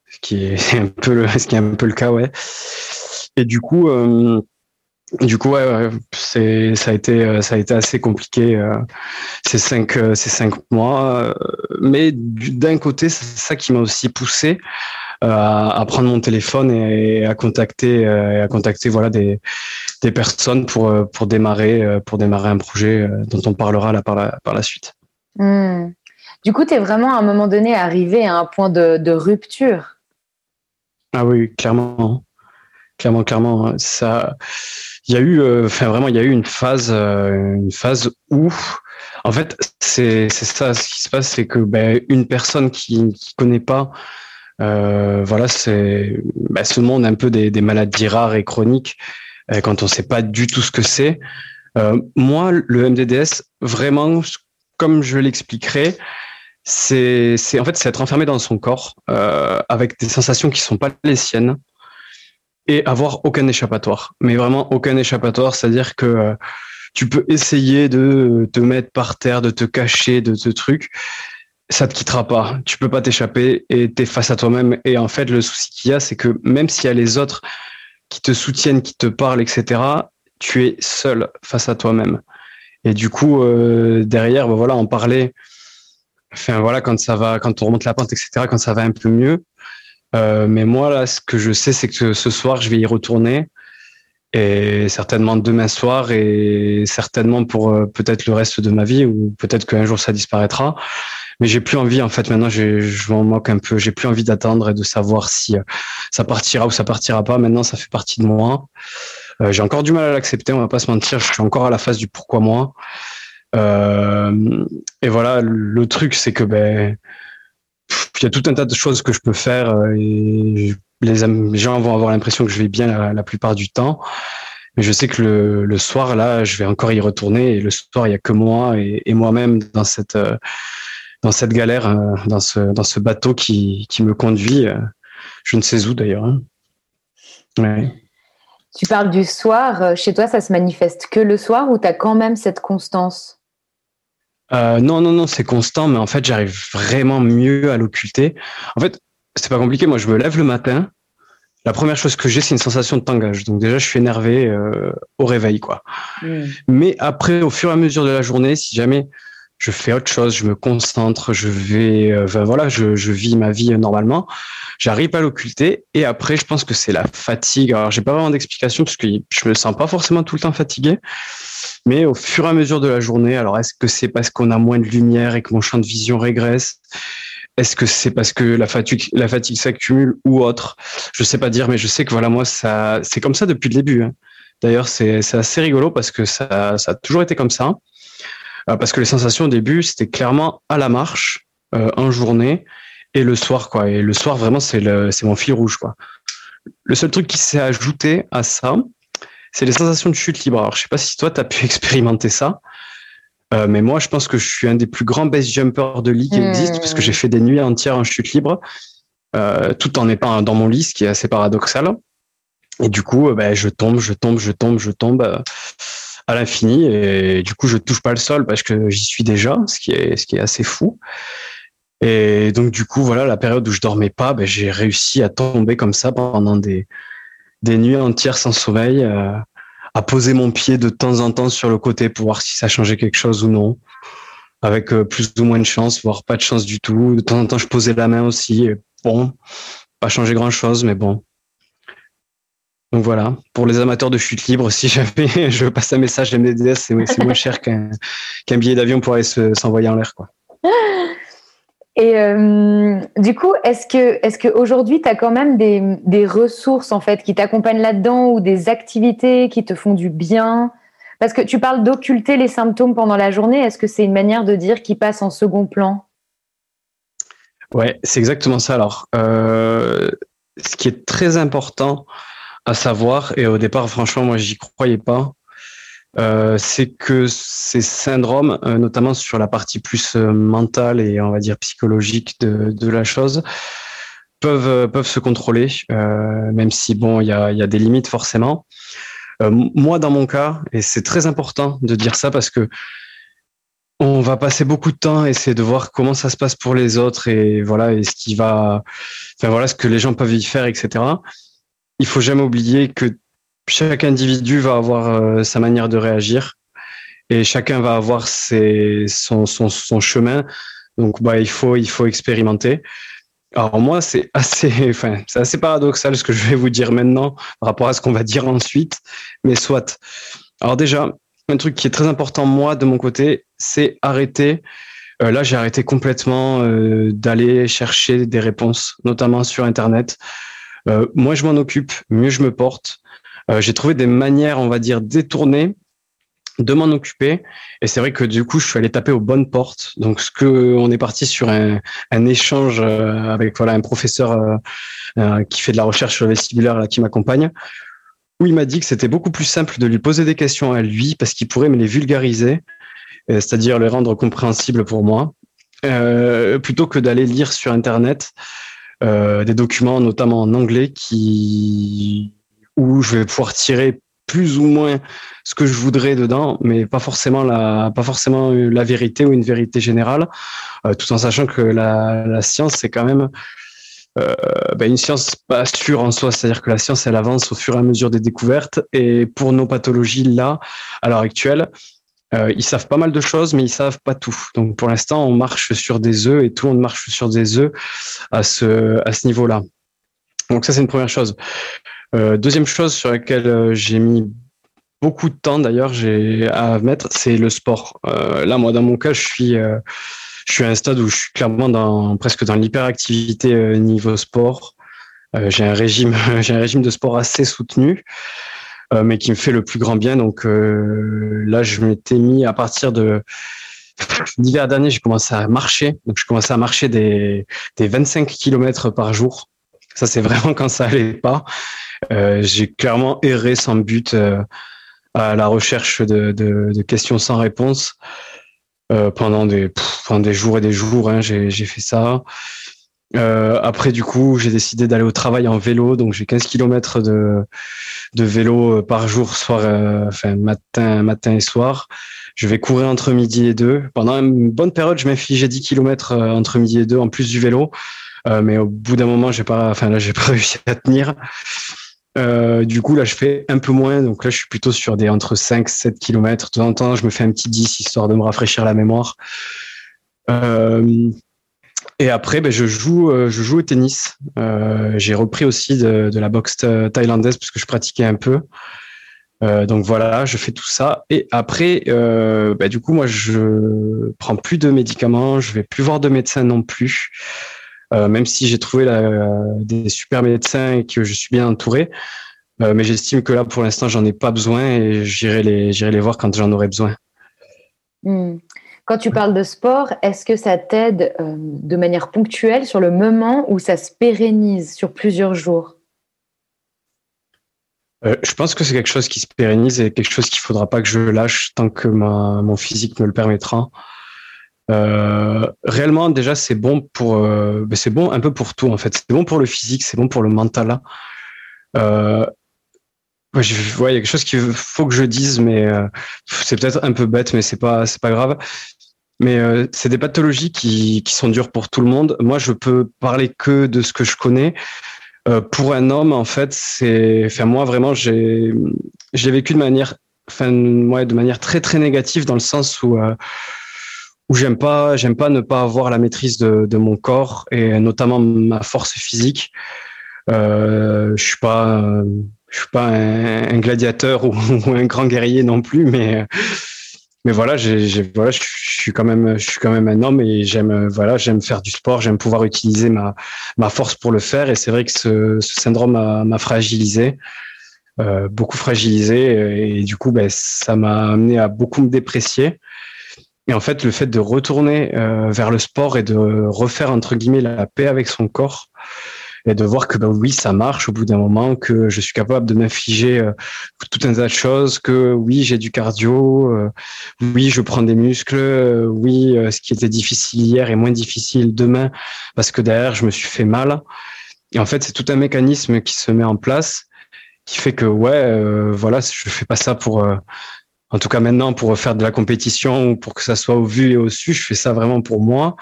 ce qui est un peu le, ce qui est un peu le cas, ouais. Et du coup, euh, du coup, ouais, ça a été, ça a été assez compliqué euh, ces cinq, euh, ces cinq mois. mais d'un côté, c'est ça qui m'a aussi poussé à, prendre mon téléphone et, à contacter, et à contacter voilà des, des personnes pour, euh, pour, démarrer, euh, pour démarrer un projet euh, dont on parlera là par la, par la suite. Hmm. Du coup, tu es vraiment à un moment donné arrivé à un point de, de rupture. Ah oui, clairement. clairement, clairement. Hein. Ça, il y a eu, euh, enfin vraiment, il y a eu une phase, euh, une phase où, en fait, c'est c'est ça ce qui se passe, c'est que ben, une personne qui qui connaît pas, euh, voilà, c'est ben, ce monde un peu des, maladies rares et chroniques quand on sait pas du tout ce que c'est. moi, le MDDS, vraiment, comme je l'expliquerai, c'est en fait c'est être enfermé dans son corps avec des sensations qui sont pas les siennes et avoir aucun échappatoire. Mais vraiment aucun échappatoire, c'est-à-dire que euh, tu peux essayer de te mettre par terre, de te cacher de ce truc, ça te quittera pas. Tu peux pas t'échapper et tu es face à toi-même. Et en fait, le souci qu'il y a, c'est que même s'il y a les autres qui te soutiennent, qui te parlent, etc., tu es seul face à toi-même. Et du coup, euh, derrière, ben voilà, en parler. Enfin voilà, quand ça va, quand on remonte la pente, etc., quand ça va un peu mieux, euh, mais moi, là, ce que je sais, c'est que ce soir, je vais y retourner. Et certainement demain soir et certainement pour euh, peut-être le reste de ma vie ou peut-être qu'un jour ça disparaîtra. Mais j'ai plus envie, en fait, maintenant, je m'en moque un peu. J'ai plus envie d'attendre et de savoir si euh, ça partira ou ça partira pas. Maintenant, ça fait partie de moi. j'ai encore du mal à l'accepter, on va pas se mentir. Je suis encore à la phase du pourquoi moi. et voilà, le truc, c'est que ben, il y a tout un tas de choses que je peux faire euh, les, gens vont avoir l'impression que je vais bien la, plupart du temps. Mais je sais que le, le, soir, là, je vais encore y retourner. Et le soir, il y a que moi et, moi-même dans cette, euh, dans cette galère, euh, dans ce, dans ce bateau qui, qui me conduit. Je ne sais où d'ailleurs. Hein. Ouais. Tu parles du soir. Chez toi, ça se manifeste que le soir ou tu as quand même cette constance? Euh, non, non, non, c'est constant, mais en fait, j'arrive vraiment mieux à l'occulter. En fait, c'est pas compliqué. Moi, je me lève le matin. La première chose que j'ai, c'est une sensation de tangage. Donc déjà, je suis énervé euh, au réveil, quoi. Hmm. Mais après, au fur et à mesure de la journée, si jamais je fais autre chose, je me concentre, je vais, euh, voilà, je, vis ma vie normalement. J'arrive à l'occulter et après, je pense que c'est la fatigue. Alors, j'ai pas vraiment d'explication parce que je me sens pas forcément tout le temps fatigué, mais au fur et à mesure de la journée. Alors, est-ce que c'est parce qu'on a moins de lumière et que mon champ de vision régresse? Est-ce que c'est parce que la fatigue, la fatigue s'accumule ou autre? Je sais pas dire, mais je sais que voilà, moi, ça, c'est comme ça depuis le début. Hein. D'ailleurs, c'est assez rigolo parce que ça, ça a toujours été comme ça. Euh, parce que les sensations au début, c'était clairement à la marche, euh, en journée, et le soir, quoi. Et le soir, vraiment, c'est mon fil rouge, quoi. Le seul truc qui s'est ajouté à ça, c'est les sensations de chute libre. Alors, je sais pas si toi, tu as pu expérimenter ça. Euh, mais moi, je pense que je suis un des plus grands base jumpers de lit qui mmh. existe, parce que j'ai fait des nuits entières en chute libre, euh, tout en étant dans mon lit, ce qui est assez paradoxal. Et du coup, ben, je tombe, je tombe, je tombe, je tombe. À l'infini et du coup je touche pas le sol parce que j'y suis déjà, ce qui est ce qui est assez fou. Et donc du coup voilà la période où je dormais pas, ben, j'ai réussi à tomber comme ça pendant des des nuits entières sans sommeil, euh, à poser mon pied de temps en temps sur le côté pour voir si ça changeait quelque chose ou non, avec euh, plus ou moins de chance, voire pas de chance du tout. De temps en temps je posais la main aussi, et bon, pas changé grand chose, mais bon, donc voilà, pour les amateurs de chute libre, si jamais je passe un message MDDS, c'est moins cher qu'un billet d'avion pour aller s'envoyer en l'air. quoi. Et euh, du coup, est-ce que est qu'aujourd'hui, tu as quand même des, ressources en fait qui t'accompagnent là-dedans ou des activités qui te font du bien? Parce que tu parles d'occulter les symptômes pendant la journée. Est-ce que c'est une manière de dire qui passe en second plan? Ouais, c'est exactement ça. Alors, euh, ce qui est très important à savoir, et au départ, franchement, moi, j'y croyais pas, euh, c'est que ces syndromes, euh, notamment sur la partie plus euh, mentale et on va dire psychologique de, de la chose, peuvent peuvent se contrôler, même si bon, il y a, y a des limites forcément. moi, dans mon cas, et c'est très important de dire ça parce que on va passer beaucoup de temps à essayer de voir comment ça se passe pour les autres et voilà et ce qui va, enfin voilà ce que les gens peuvent y faire, etc il faut jamais oublier que chaque individu va avoir euh, sa manière de réagir et chacun va avoir ses, son, son, chemin. Donc, bah, il faut, il faut expérimenter. Alors moi, c'est assez, enfin, c'est assez paradoxal ce que je vais vous dire maintenant par rapport à ce qu'on va dire ensuite, mais soit. Alors déjà, un truc qui est très important moi de mon côté, c'est arrêter. Euh, là, j'ai arrêté complètement euh, d'aller chercher des réponses, notamment sur Internet. Euh, moins je m'en occupe, mieux je me porte. Euh, j'ai trouvé des manières, on va dire, détournées de m'en occuper. Et c'est vrai que du coup, je suis allé taper aux bonnes portes. Donc, ce que on est parti sur un, un échange euh, avec voilà un professeur qui fait de la recherche vestibulaire là, qui m'accompagne, où il m'a dit que c'était beaucoup plus simple de lui poser des questions à lui parce qu'il pourrait me les vulgariser, c'est-à-dire les rendre compréhensibles pour moi, plutôt que d'aller lire sur Internet des documents, notamment en anglais, qui où je vais pouvoir tirer plus ou moins ce que je voudrais dedans, mais pas forcément la, pas forcément la vérité ou une vérité générale, euh, tout en sachant que la, la science, c'est quand même euh, ben une science pas sûre en soi, c'est-à-dire que la science, elle avance au fur et à mesure des découvertes, et pour nos pathologies là, à l'heure actuelle, euh, ils savent pas mal de choses, mais ils savent pas tout. Donc pour l'instant, on marche sur des œufs et tout monde marche sur des œufs à ce, niveau-là. Donc ça, c'est une première chose. Euh, deuxième chose sur laquelle euh, j'ai mis beaucoup de temps d'ailleurs à mettre, c'est le sport. Là, moi, dans mon cas, je suis, à un stade où je suis clairement presque dans l'hyperactivité niveau sport. j'ai un régime de sport assez soutenu, mais qui me fait le plus grand bien. Donc là, je m'étais mis à partir de l'hiver dernier, j'ai commencé à marcher. Donc je commençais à marcher des, des 25 km par jour. Ça, c'est vraiment quand ça allait pas. Euh, j'ai clairement erré sans but euh, à la recherche de, de, de questions sans réponse euh, pendant des pendant des jours et des jours. Hein, j'ai fait ça. Euh, après, du coup, j'ai décidé d'aller au travail en vélo, donc j'ai 15 km de, de vélo par jour, soir, euh, enfin matin, matin et soir. Je vais courir entre midi et deux. Pendant une bonne période, je m'infligeais 10 km entre midi et deux en plus du vélo, euh, mais au bout d'un moment, j'ai pas, enfin là, j'ai pas réussi à tenir. Euh, du coup, là, je fais un peu moins. Donc là, je suis plutôt sur des entre 5 7 km. De temps en temps, je me fais un petit 10 histoire de me rafraîchir la mémoire. Euh, et après, ben, je joue, euh, je joue au tennis. Euh, j'ai repris aussi de, de, la boxe thaïlandaise parce que je pratiquais un peu. Euh, donc voilà, je fais tout ça. Et après, ben, du coup, moi, je prends plus de médicaments. Je vais plus voir de médecin non plus. Euh, même si j'ai trouvé des super médecins et que je suis bien entouré. Euh, mais j'estime que là, pour l'instant, j'en ai pas besoin et j'irai les, j'irai les voir quand j'en aurai besoin. Hmm. Quand tu parles de sport, est-ce que ça t'aide euh, de manière ponctuelle sur le moment ou ça se pérennise sur plusieurs jours? Je pense que c'est quelque chose qui se pérennise et quelque chose qu'il faudra pas que je lâche tant que mon physique me le permettra. Euh, réellement, déjà, c'est bon pour, euh, ben, c'est bon un peu pour tout en fait. C'est bon pour le physique, c'est bon pour le mental. Je, il y a quelque chose qu'il faut que je dise, mais euh, c'est peut-être un peu bête, mais c'est pas, c'est pas grave. Mais euh, c'est des pathologies qui, qui sont dures pour tout le monde. Moi, je peux parler que de ce que je connais. Euh, pour un homme, en fait, c'est, enfin moi vraiment, j'ai, j'ai vécu de manière, enfin ouais, de manière très très négative dans le sens où où j'aime pas, j'aime pas ne pas avoir la maîtrise de, de, mon corps et notamment ma force physique. Euh, je suis pas, je suis pas un, gladiateur ou, un grand guerrier non plus, mais mais voilà, je suis quand même, un homme et j'aime, voilà, j'aime faire du sport, j'aime pouvoir utiliser ma force pour le faire. Et c'est vrai que ce, ce syndrome m'a fragilisé. Euh, beaucoup fragilisé et, du coup ben, ça m'a amené à beaucoup me déprécier et en fait, le fait de retourner euh, vers le sport et de refaire entre guillemets la paix avec son corps et de voir que ben oui, ça marche au bout d'un moment, que je suis capable de m'infliger euh, tout un tas de choses, que oui, j'ai du cardio, euh, oui, je prends des muscles, euh, oui, ce qui était difficile hier est moins difficile demain parce que derrière, je me suis fait mal. Et en fait, c'est tout un mécanisme qui se met en place qui fait que ouais, voilà, je fais pas ça pour en tout cas maintenant pour faire de la compétition ou pour que ça soit au vu et au su, je fais ça vraiment pour moi.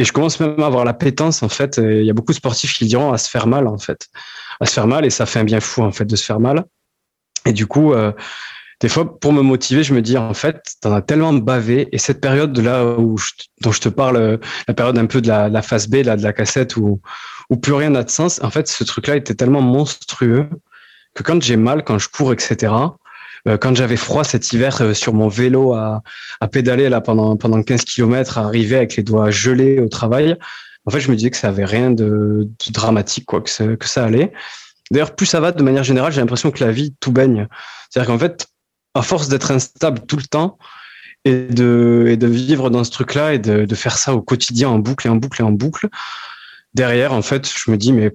Et je commence même à avoir la pétence en fait. Il y a beaucoup de sportifs qui diront à se faire mal en fait, à se faire mal et ça fait un bien fou en fait de se faire mal. Et du coup, euh, des fois pour me motiver, je me dis en fait, t'en as tellement bavé et cette période de là où dont je te parle, la période un peu de la, la phase B, là, de la cassette où où plus rien n'a de sens. En fait, ce truc-là était tellement monstrueux que quand j'ai mal, quand je cours, etc euh, quand j'avais froid cet hiver euh, sur mon vélo à, à pédaler là pendant pendant 15 km, à arriver avec les doigts gelés au travail, en fait, je me disais que ça avait rien de, dramatique, quoi, que ça, que ça allait. D'ailleurs, plus ça va, de manière générale, j'ai l'impression que la vie tout baigne. C'est-à-dire qu'en fait, à force d'être instable tout le temps et de, et de vivre dans ce truc-là et de, de, faire ça au quotidien en boucle et en boucle et en boucle, derrière, en fait, je me dis, mais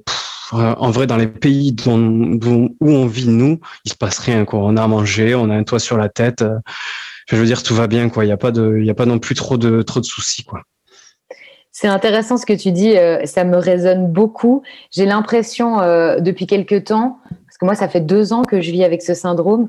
en vrai, dans les pays où on vit, nous, il se passe rien. Quoi. On a à manger, on a un toit sur la tête. Je veux dire, tout va bien. Il n'y a, pas de, y a pas non plus trop de, trop de soucis. Quoi. C'est intéressant ce que tu dis, euh, ça me résonne beaucoup. J'ai l'impression euh, depuis quelque temps, parce que moi ça fait deux ans que je vis avec ce syndrome,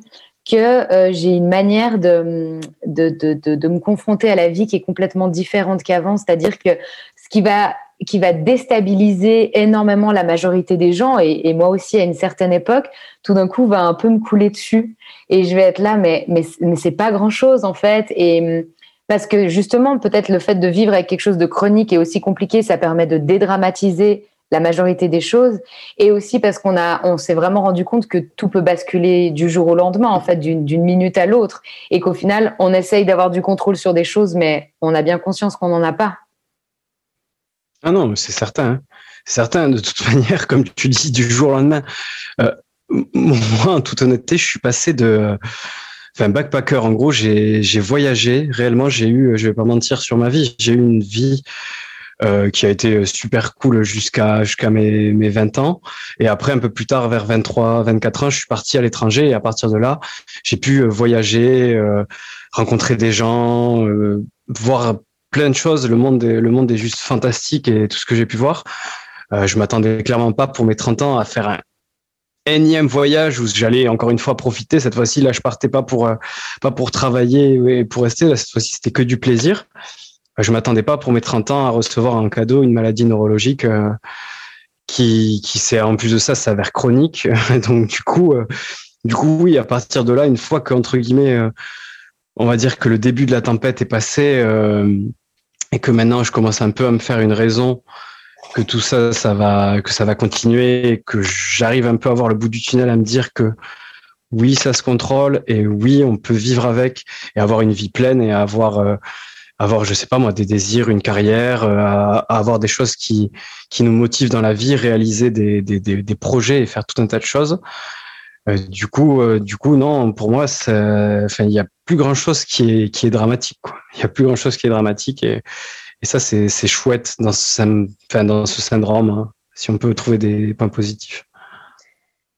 que euh, j'ai une manière de, de, de, de, me confronter à la vie qui est complètement différente qu'avant. C'est-à-dire que ce qui va, qui va déstabiliser énormément la majorité des gens, et, moi aussi à une certaine époque, tout d'un coup va un peu me couler dessus. Et je vais être là, mais, mais, mais c'est pas grand-chose en fait. Et parce que justement, peut-être le fait de vivre avec quelque chose de chronique et aussi compliqué, ça permet de dédramatiser la majorité des choses, et aussi parce qu'on a, on s'est vraiment rendu compte que tout peut basculer du jour au lendemain, en fait, d'une minute à l'autre, et qu'au final, on essaye d'avoir du contrôle sur des choses, mais on a bien conscience qu'on n'en a pas. Ah non, c'est certain. Hein. C'est certain. De toute manière, comme tu dis, du jour au lendemain. Euh, moi, en toute honnêteté, je suis passé de enfin backpacker en gros j'ai voyagé réellement j'ai eu je vais pas mentir sur ma vie j'ai eu une vie euh, qui a été super cool jusqu'à jusqu'à mes, mes 20 ans et après un peu plus tard vers 23 24 ans je suis parti à l'étranger et à partir de là j'ai pu voyager euh, rencontrer des gens voir plein de choses le monde est, le monde est juste fantastique et tout ce que j'ai pu voir euh, je m'attendais clairement pas pour mes 30 ans à faire un énième voyage où j'allais encore une fois profiter. Cette fois-ci, là, je partais pas pour euh, pas pour travailler et pour rester. Cette fois-ci, c'était que du plaisir. Je m'attendais pas pour mes 30 ans à recevoir en cadeau une maladie neurologique euh, qui qui c'est en plus de ça s'avère chronique. Donc du coup, euh, du coup, oui, à partir de là, une fois qu'entre guillemets, on va dire que le début de la tempête est passé et que maintenant je commence un peu à me faire une raison que tout ça, ça va, que ça va continuer, que j'arrive un peu à voir le bout du tunnel, à me dire que oui, ça se contrôle et oui, on peut vivre avec et avoir une vie pleine et avoir, euh, avoir, je sais pas moi, des désirs, une carrière, euh, avoir des choses qui, qui nous motivent dans la vie, réaliser des, des projets et faire tout un tas de choses. Euh, du coup, du coup, non, pour moi, enfin, il y a plus grand chose qui est, qui est dramatique. Il y a plus grand chose qui est dramatique et, et ça, c'est chouette dans ce, enfin, dans ce syndrome, hein, si on peut trouver des points positifs.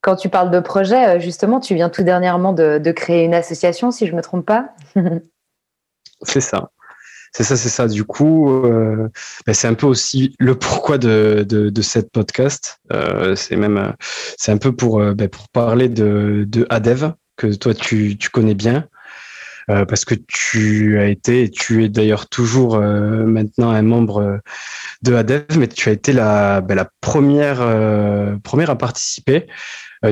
Quand tu parles de projet, euh, justement, tu viens tout dernièrement de, de créer une association, si je me trompe pas. c'est ça. C'est ça, c'est ça. Du coup, euh, ben c'est un peu aussi le pourquoi de, de, de cette podcast. Euh, c'est même, c'est un peu pour, euh, ben pour parler de, de Adev que toi tu, tu connais bien. Euh, parce que tu as été, et tu es d'ailleurs toujours euh, maintenant un membre euh, de ADEV, mais tu as été la, ben, la première, première à participer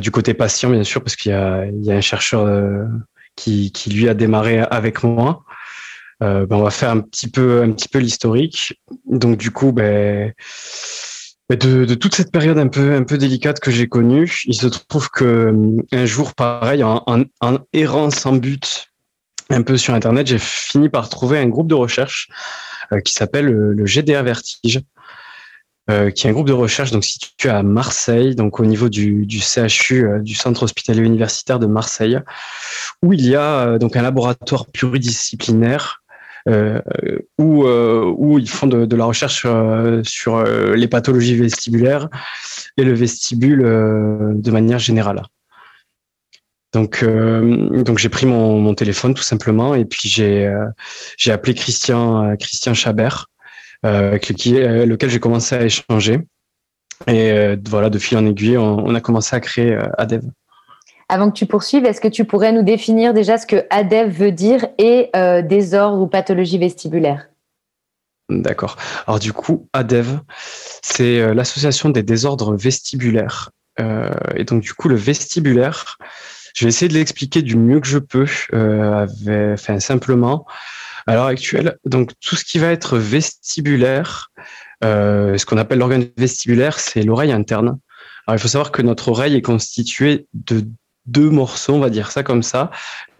du côté patient, bien sûr, parce qu'il y a, il y a un chercheur qui, qui lui a démarré avec moi. Ben, on va faire un petit peu, un petit peu l'historique. Donc du coup, ben, ben de, de, toute cette période un peu un peu délicate que j'ai connue, il se trouve que un jour, pareil, en, errant sans but un peu sur Internet, j'ai fini par trouver un groupe de recherche euh, qui s'appelle le, GDA Vertige, euh, qui est un groupe de recherche donc situé à Marseille, donc au niveau du, CHU, euh, du Centre hospitalier universitaire de Marseille, où il y a donc un laboratoire pluridisciplinaire où, où ils font de, la recherche sur, sur les pathologies vestibulaires et le vestibule de manière générale. Donc, euh, donc j'ai pris mon, téléphone tout simplement et puis j'ai euh, appelé Christian euh, Christian Chabert, avec lequel j'ai commencé à échanger. Et voilà, de fil en aiguille, on, a commencé à créer ADEV. Avant que tu poursuives, est-ce que tu pourrais nous définir déjà ce que ADEV veut dire et désordre ou pathologie vestibulaire D'accord. Alors du coup, ADEV, c'est l'association des désordres vestibulaires. et donc du coup, le vestibulaire, je vais essayer de l'expliquer du mieux que je peux, euh, enfin simplement. À l'heure actuelle, donc tout ce qui va être vestibulaire, euh, ce qu'on appelle l'organe vestibulaire, c'est l'oreille interne. Alors il faut savoir que notre oreille est constituée de deux morceaux, on va dire ça comme ça,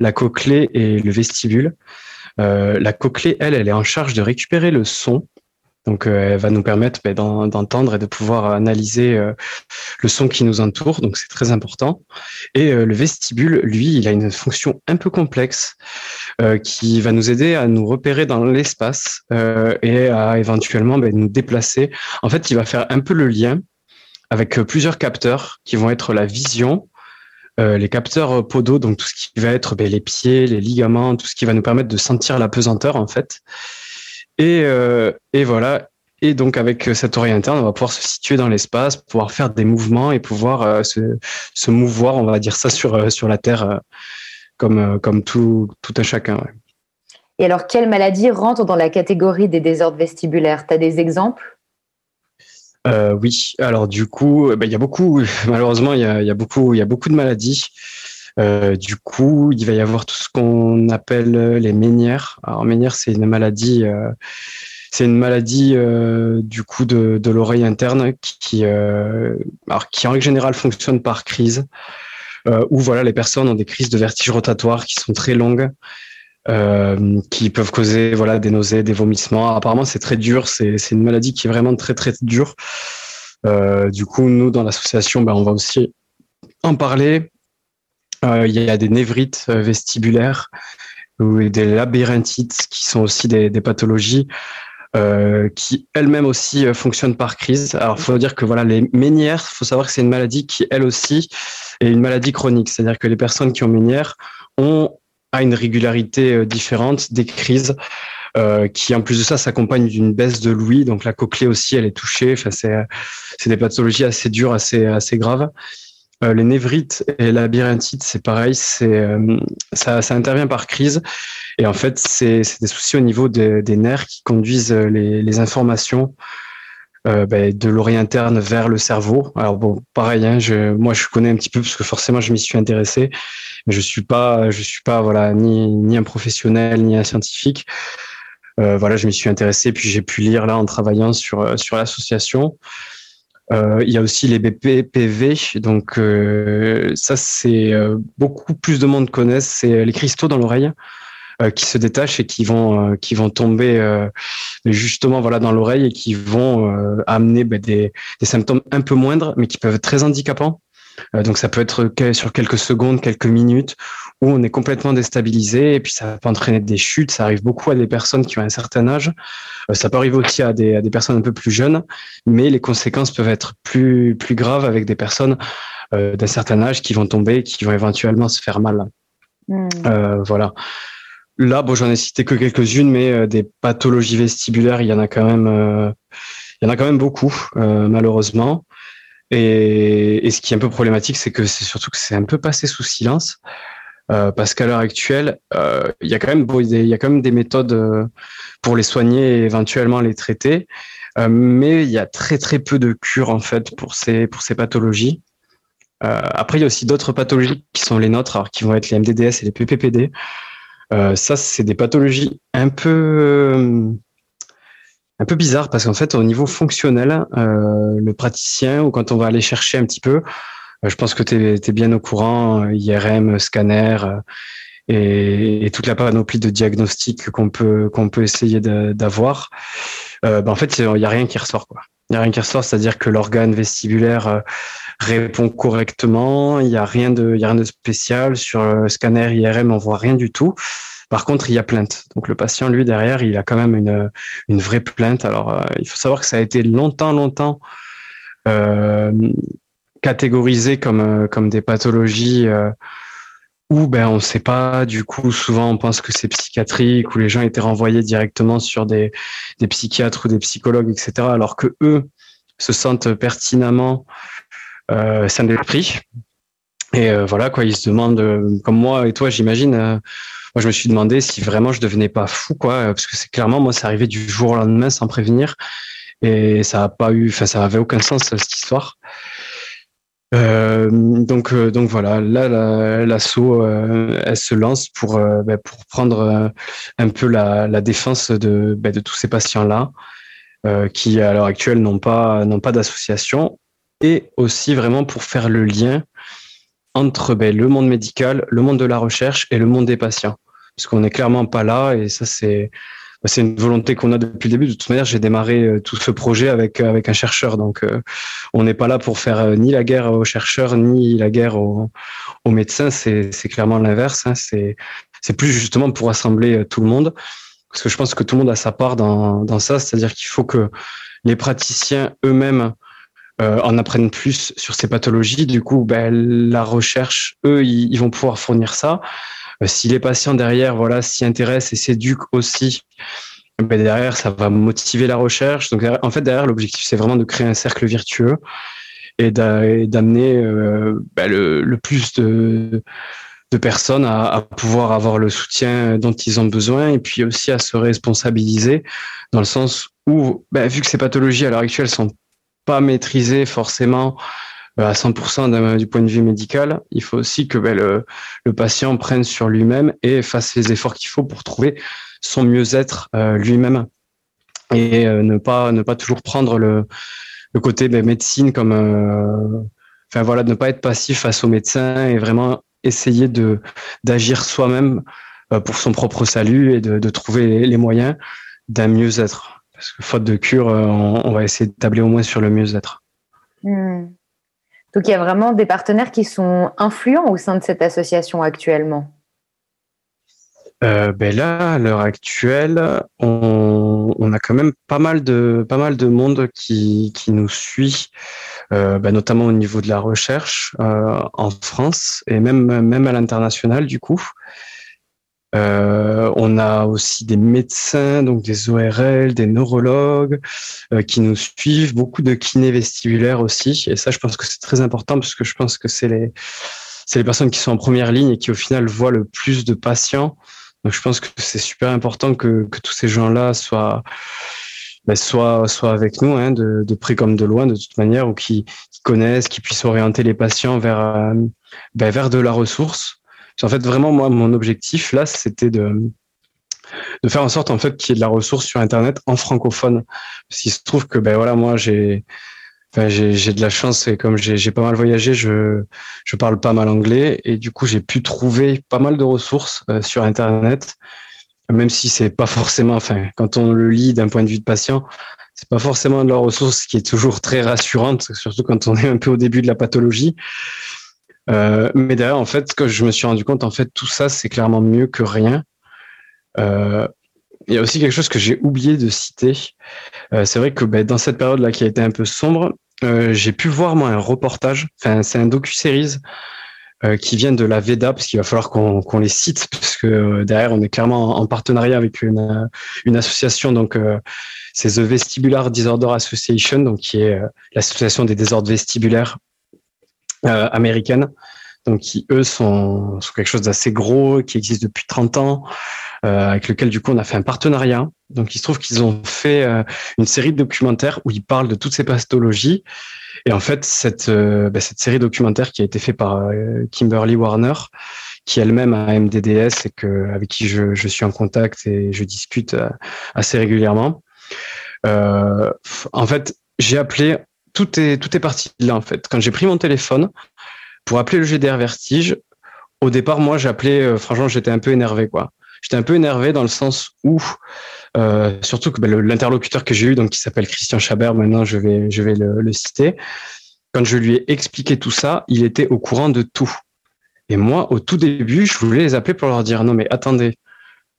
la cochlée et le vestibule. Euh, la cochlée, elle, elle est en charge de récupérer le son Donc, euh, elle va nous permettre ben, d'entendre et de pouvoir analyser euh, le son qui nous entoure. Donc, c'est très important. Et le vestibule, lui, il a une fonction un peu complexe qui va nous aider à nous repérer dans l'espace et à éventuellement ben, nous déplacer. En fait, il va faire un peu le lien avec plusieurs capteurs qui vont être la vision, les capteurs podo, donc tout ce qui va être ben, les pieds, les ligaments, tout ce qui va nous permettre de sentir la pesanteur en fait. Et, euh, voilà. Et donc avec cette oreille interne, on va pouvoir se situer dans l'espace, pouvoir faire des mouvements et pouvoir euh, se, mouvoir, on va dire ça, sur, euh, la Terre, comme, tout, un chacun. Et alors, quelle maladie rentre dans la catégorie des désordres vestibulaires? Tu as des exemples? Euh, oui, alors du coup, ben, il y a beaucoup, malheureusement, il y a, beaucoup, y a beaucoup de maladies. Euh, du coup, il va y avoir tout ce qu'on appelle les ménières. Alors, ménière, c'est une maladie, euh, c'est une maladie euh, du coup de, l'oreille interne qui en règle générale fonctionne par crise, où voilà, les personnes ont des crises de vertige rotatoire qui sont très longues. Euh, qui peuvent causer voilà des nausées, des vomissements. Apparemment, c'est très dur. C'est une maladie qui est vraiment très très dure. Euh, du coup, nous dans l'association, ben, on va aussi en parler. Euh, il y a des névrites euh, vestibulaires ou des labyrinthites qui sont aussi des, pathologies euh, qui elles-mêmes aussi fonctionnent par crise. Alors, faut dire que voilà, les ménières, faut savoir que c'est une maladie qui, elle aussi, est une maladie chronique. C'est-à-dire que les personnes qui ont ménières ont à une régularité différente des crises. qui en plus de ça s'accompagne d'une baisse de l'ouïe, donc la cochlée aussi elle est touchée. Enfin, c'est c'est des pathologies assez dures, assez assez graves. Euh, les névrites et la labyrinthite, c'est pareil, c'est euh, ça, ça, intervient par crise. Et en fait, c'est des soucis au niveau des nerfs qui conduisent les, les informations euh, ben, de l'oreille interne vers le cerveau. Alors bon, pareil, hein, moi je connais un petit peu parce que forcément je m'y suis intéressé, mais je suis pas, je suis pas voilà ni un professionnel ni un scientifique. Euh, voilà, je m'y suis intéressé puis j'ai pu lire là en travaillant sur sur l'association. Euh, il y a aussi les BPPV, donc euh, ça c'est euh, beaucoup plus de monde connaissent, c'est les cristaux dans l'oreille qui se détachent et qui vont qui vont tomber justement voilà dans l'oreille et qui vont amener ben, des, des symptômes un peu moindres mais qui peuvent être très handicapants. donc ça peut être sur quelques secondes, quelques minutes où on est complètement déstabilisé et puis ça peut entraîner des chutes. Ça arrive beaucoup à des personnes qui ont un certain âge. Euh, ça peut arriver aussi à des, à des personnes un peu plus jeunes, mais les conséquences peuvent être plus, plus graves avec des personnes euh, d'un certain âge qui vont tomber, qui vont éventuellement se faire mal. Hmm. Euh, voilà. Là, bon, j'en ai cité que quelques-unes, mais euh, des pathologies vestibulaires, il y en a quand même, euh, il y en a quand même beaucoup, malheureusement. Et, ce qui est un peu problématique, c'est que c'est surtout que c'est un peu passé sous silence. Euh, parce qu'à l'heure actuelle, euh, il y a quand même il y des méthodes euh, pour les soigner et éventuellement les traiter, mais il y a très très peu de cures en fait pour ces pour ces pathologies. après, il y a aussi d'autres pathologies qui sont les nôtres, alors qui vont être les MDDS et les PPPD. Ça, c'est des pathologies un peu un peu bizarres parce qu'en fait, au niveau fonctionnel, le praticien ou quand on va aller chercher un petit peu, euh, je pense que tu es, bien au courant, euh, IRM, scanner euh, et, toute la panoplie de diagnostics qu'on peut qu'on peut essayer d'avoir. Euh, ben en fait, il n'y a rien qui ressort quoi. Il n'y a rien qui ressort, c'est-à-dire que l'organe vestibulaire répond correctement. Il n'y a rien de, il a rien de spécial sur le scanner IRM, on voit rien du tout. Par contre, il y a plainte. Donc le patient, lui derrière, il a quand même une une vraie plainte. Alors, il faut savoir que ça a été longtemps, longtemps euh, catégorisées comme euh, comme des pathologies euh, où ben on sait pas du coup souvent on pense que c'est psychiatrique où les gens étaient renvoyés directement sur des des psychiatres ou des psychologues etc alors que eux se sentent pertinemment euh, sains d'esprit. Et euh, voilà quoi ils se demandent comme moi et toi j'imagine moi je me suis demandé si vraiment je devenais pas fou quoi parce que c'est clairement moi c'est arrivé du jour au lendemain sans prévenir. Et ça a pas eu enfin ça avait aucun sens cette histoire euh, donc, euh, donc voilà, là, l'assaut, euh, elle se lance pour, ben, pour prendre un peu la, défense de, ben, de tous ces patients-là, qui à l'heure actuelle n'ont pas, pas d'association, et aussi vraiment pour faire le lien entre ben, le monde médical, le monde de la recherche et le monde des patients, parce qu'on n'est clairement pas là, et ça c'est c'est une volonté qu'on a depuis le début. De toute manière, j'ai démarré euh, tout ce projet avec avec un chercheur, donc on n'est pas là pour faire ni la guerre aux chercheurs ni la guerre aux, aux médecins. C'est clairement l'inverse. Hein. C'est plus justement pour rassembler tout le monde, parce que je pense que tout le monde a sa part dans dans ça. C'est-à-dire qu'il faut que les praticiens eux-mêmes euh, en apprennent plus sur ces pathologies. Du coup, ben, la recherche, eux, ils, vont pouvoir fournir ça. Euh, si les patients derrière, voilà, s'y intéressent et s'éduquent aussi, ben, derrière, ça va motiver la recherche. Donc, en fait, derrière, l'objectif, c'est vraiment de créer un cercle vertueux et d'amener euh, ben, le, plus de, personnes à, pouvoir avoir le soutien dont ils ont besoin et puis aussi à se responsabiliser dans le sens où, ben, vu que ces pathologies à l'heure actuelle sont pas maîtrisées forcément à 100% du point de vue médical, il faut aussi que ben, le, patient prenne sur lui-même et fasse les efforts qu'il faut pour trouver son mieux-être euh, lui-même et euh, ne pas ne pas toujours prendre le, côté ben, médecine comme enfin voilà ne pas être passif face au médecin et vraiment essayer de d'agir soi-même pour son propre salut et de, trouver les moyens d'un mieux-être parce que faute de cure, euh, on, va essayer de tabler au moins sur le mieux-être. Hmm. Donc il y a vraiment des partenaires qui sont influents au sein de cette association actuellement. Euh, ben là, à l'heure actuelle, on, a quand même pas mal de pas mal de monde qui, qui nous suit, euh, ben notamment au niveau de la recherche en France et même même à l'international du coup. Euh, on a aussi des médecins, donc des ORL, des neurologues euh, qui nous suivent, beaucoup de kinés vestibulaires aussi. Et ça, je pense que c'est très important parce que je pense que c'est les c'est les personnes qui sont en première ligne et qui au final voient le plus de patients. Donc je pense que c'est super important que, tous ces gens-là soient ben, avec nous, hein, de, près comme de loin, de toute manière, ou qui, qui connaissent, qui puissent orienter les patients vers, euh, ben, vers de la ressource. En fait, vraiment, moi, mon objectif là, c'était de de faire en sorte en fait qu'il y ait de la ressource sur internet en francophone. Parce qu'il se trouve que ben voilà moi j'ai enfin, j'ai de la chance et comme j'ai pas mal voyagé je je parle pas mal anglais. Et du coup j'ai pu trouver pas mal de ressources euh, sur internet. Même si c'est pas forcément enfin quand on le lit d'un point de vue de patient c'est pas forcément de la ressource qui est toujours très rassurante surtout quand on est un peu au début de la pathologie euh, mais derrière, en fait, ce que je me suis rendu compte, en fait, tout ça, c'est clairement mieux que rien. Euh, il y a aussi quelque chose que j'ai oublié de citer. Euh, c'est vrai que ben, dans cette période-là qui a été un peu sombre, euh, j'ai pu voir moi un reportage. Enfin, c'est un docu-series euh, qui vient de la VEDA, parce qu'il va falloir qu'on les cite, parce que derrière, on est clairement en partenariat avec une, une association. Donc, c'est The Vestibular Disorder Association, donc qui est l'association des désordres vestibulaires euh, américaines, donc qui eux sont, sont quelque chose d'assez gros, qui existe depuis 30 ans, euh, avec lequel du coup on a fait un partenariat. Donc il se trouve qu'ils ont fait euh, une série de documentaires où ils parlent de toutes ces pathologies. Et en fait, cette, euh, bah, cette série documentaire qui a été faite par Kimberly Warner, qui elle-même a MDDS et que, avec qui je, je, suis en contact et je discute assez régulièrement. en fait, j'ai appelé tout est, parti de là, en fait. Quand j'ai pris mon téléphone pour appeler le GDR Vertige, au départ, moi, j'appelais, euh, franchement, j'étais un peu énervé, quoi. J'étais un peu énervé dans le sens où, euh, surtout que ben, l'interlocuteur que j'ai eu, donc qui s'appelle Christian Chabert, maintenant je vais, le, citer. Quand je lui ai expliqué tout ça, il était au courant de tout. Et moi, au tout début, je voulais les appeler pour leur dire non, mais attendez,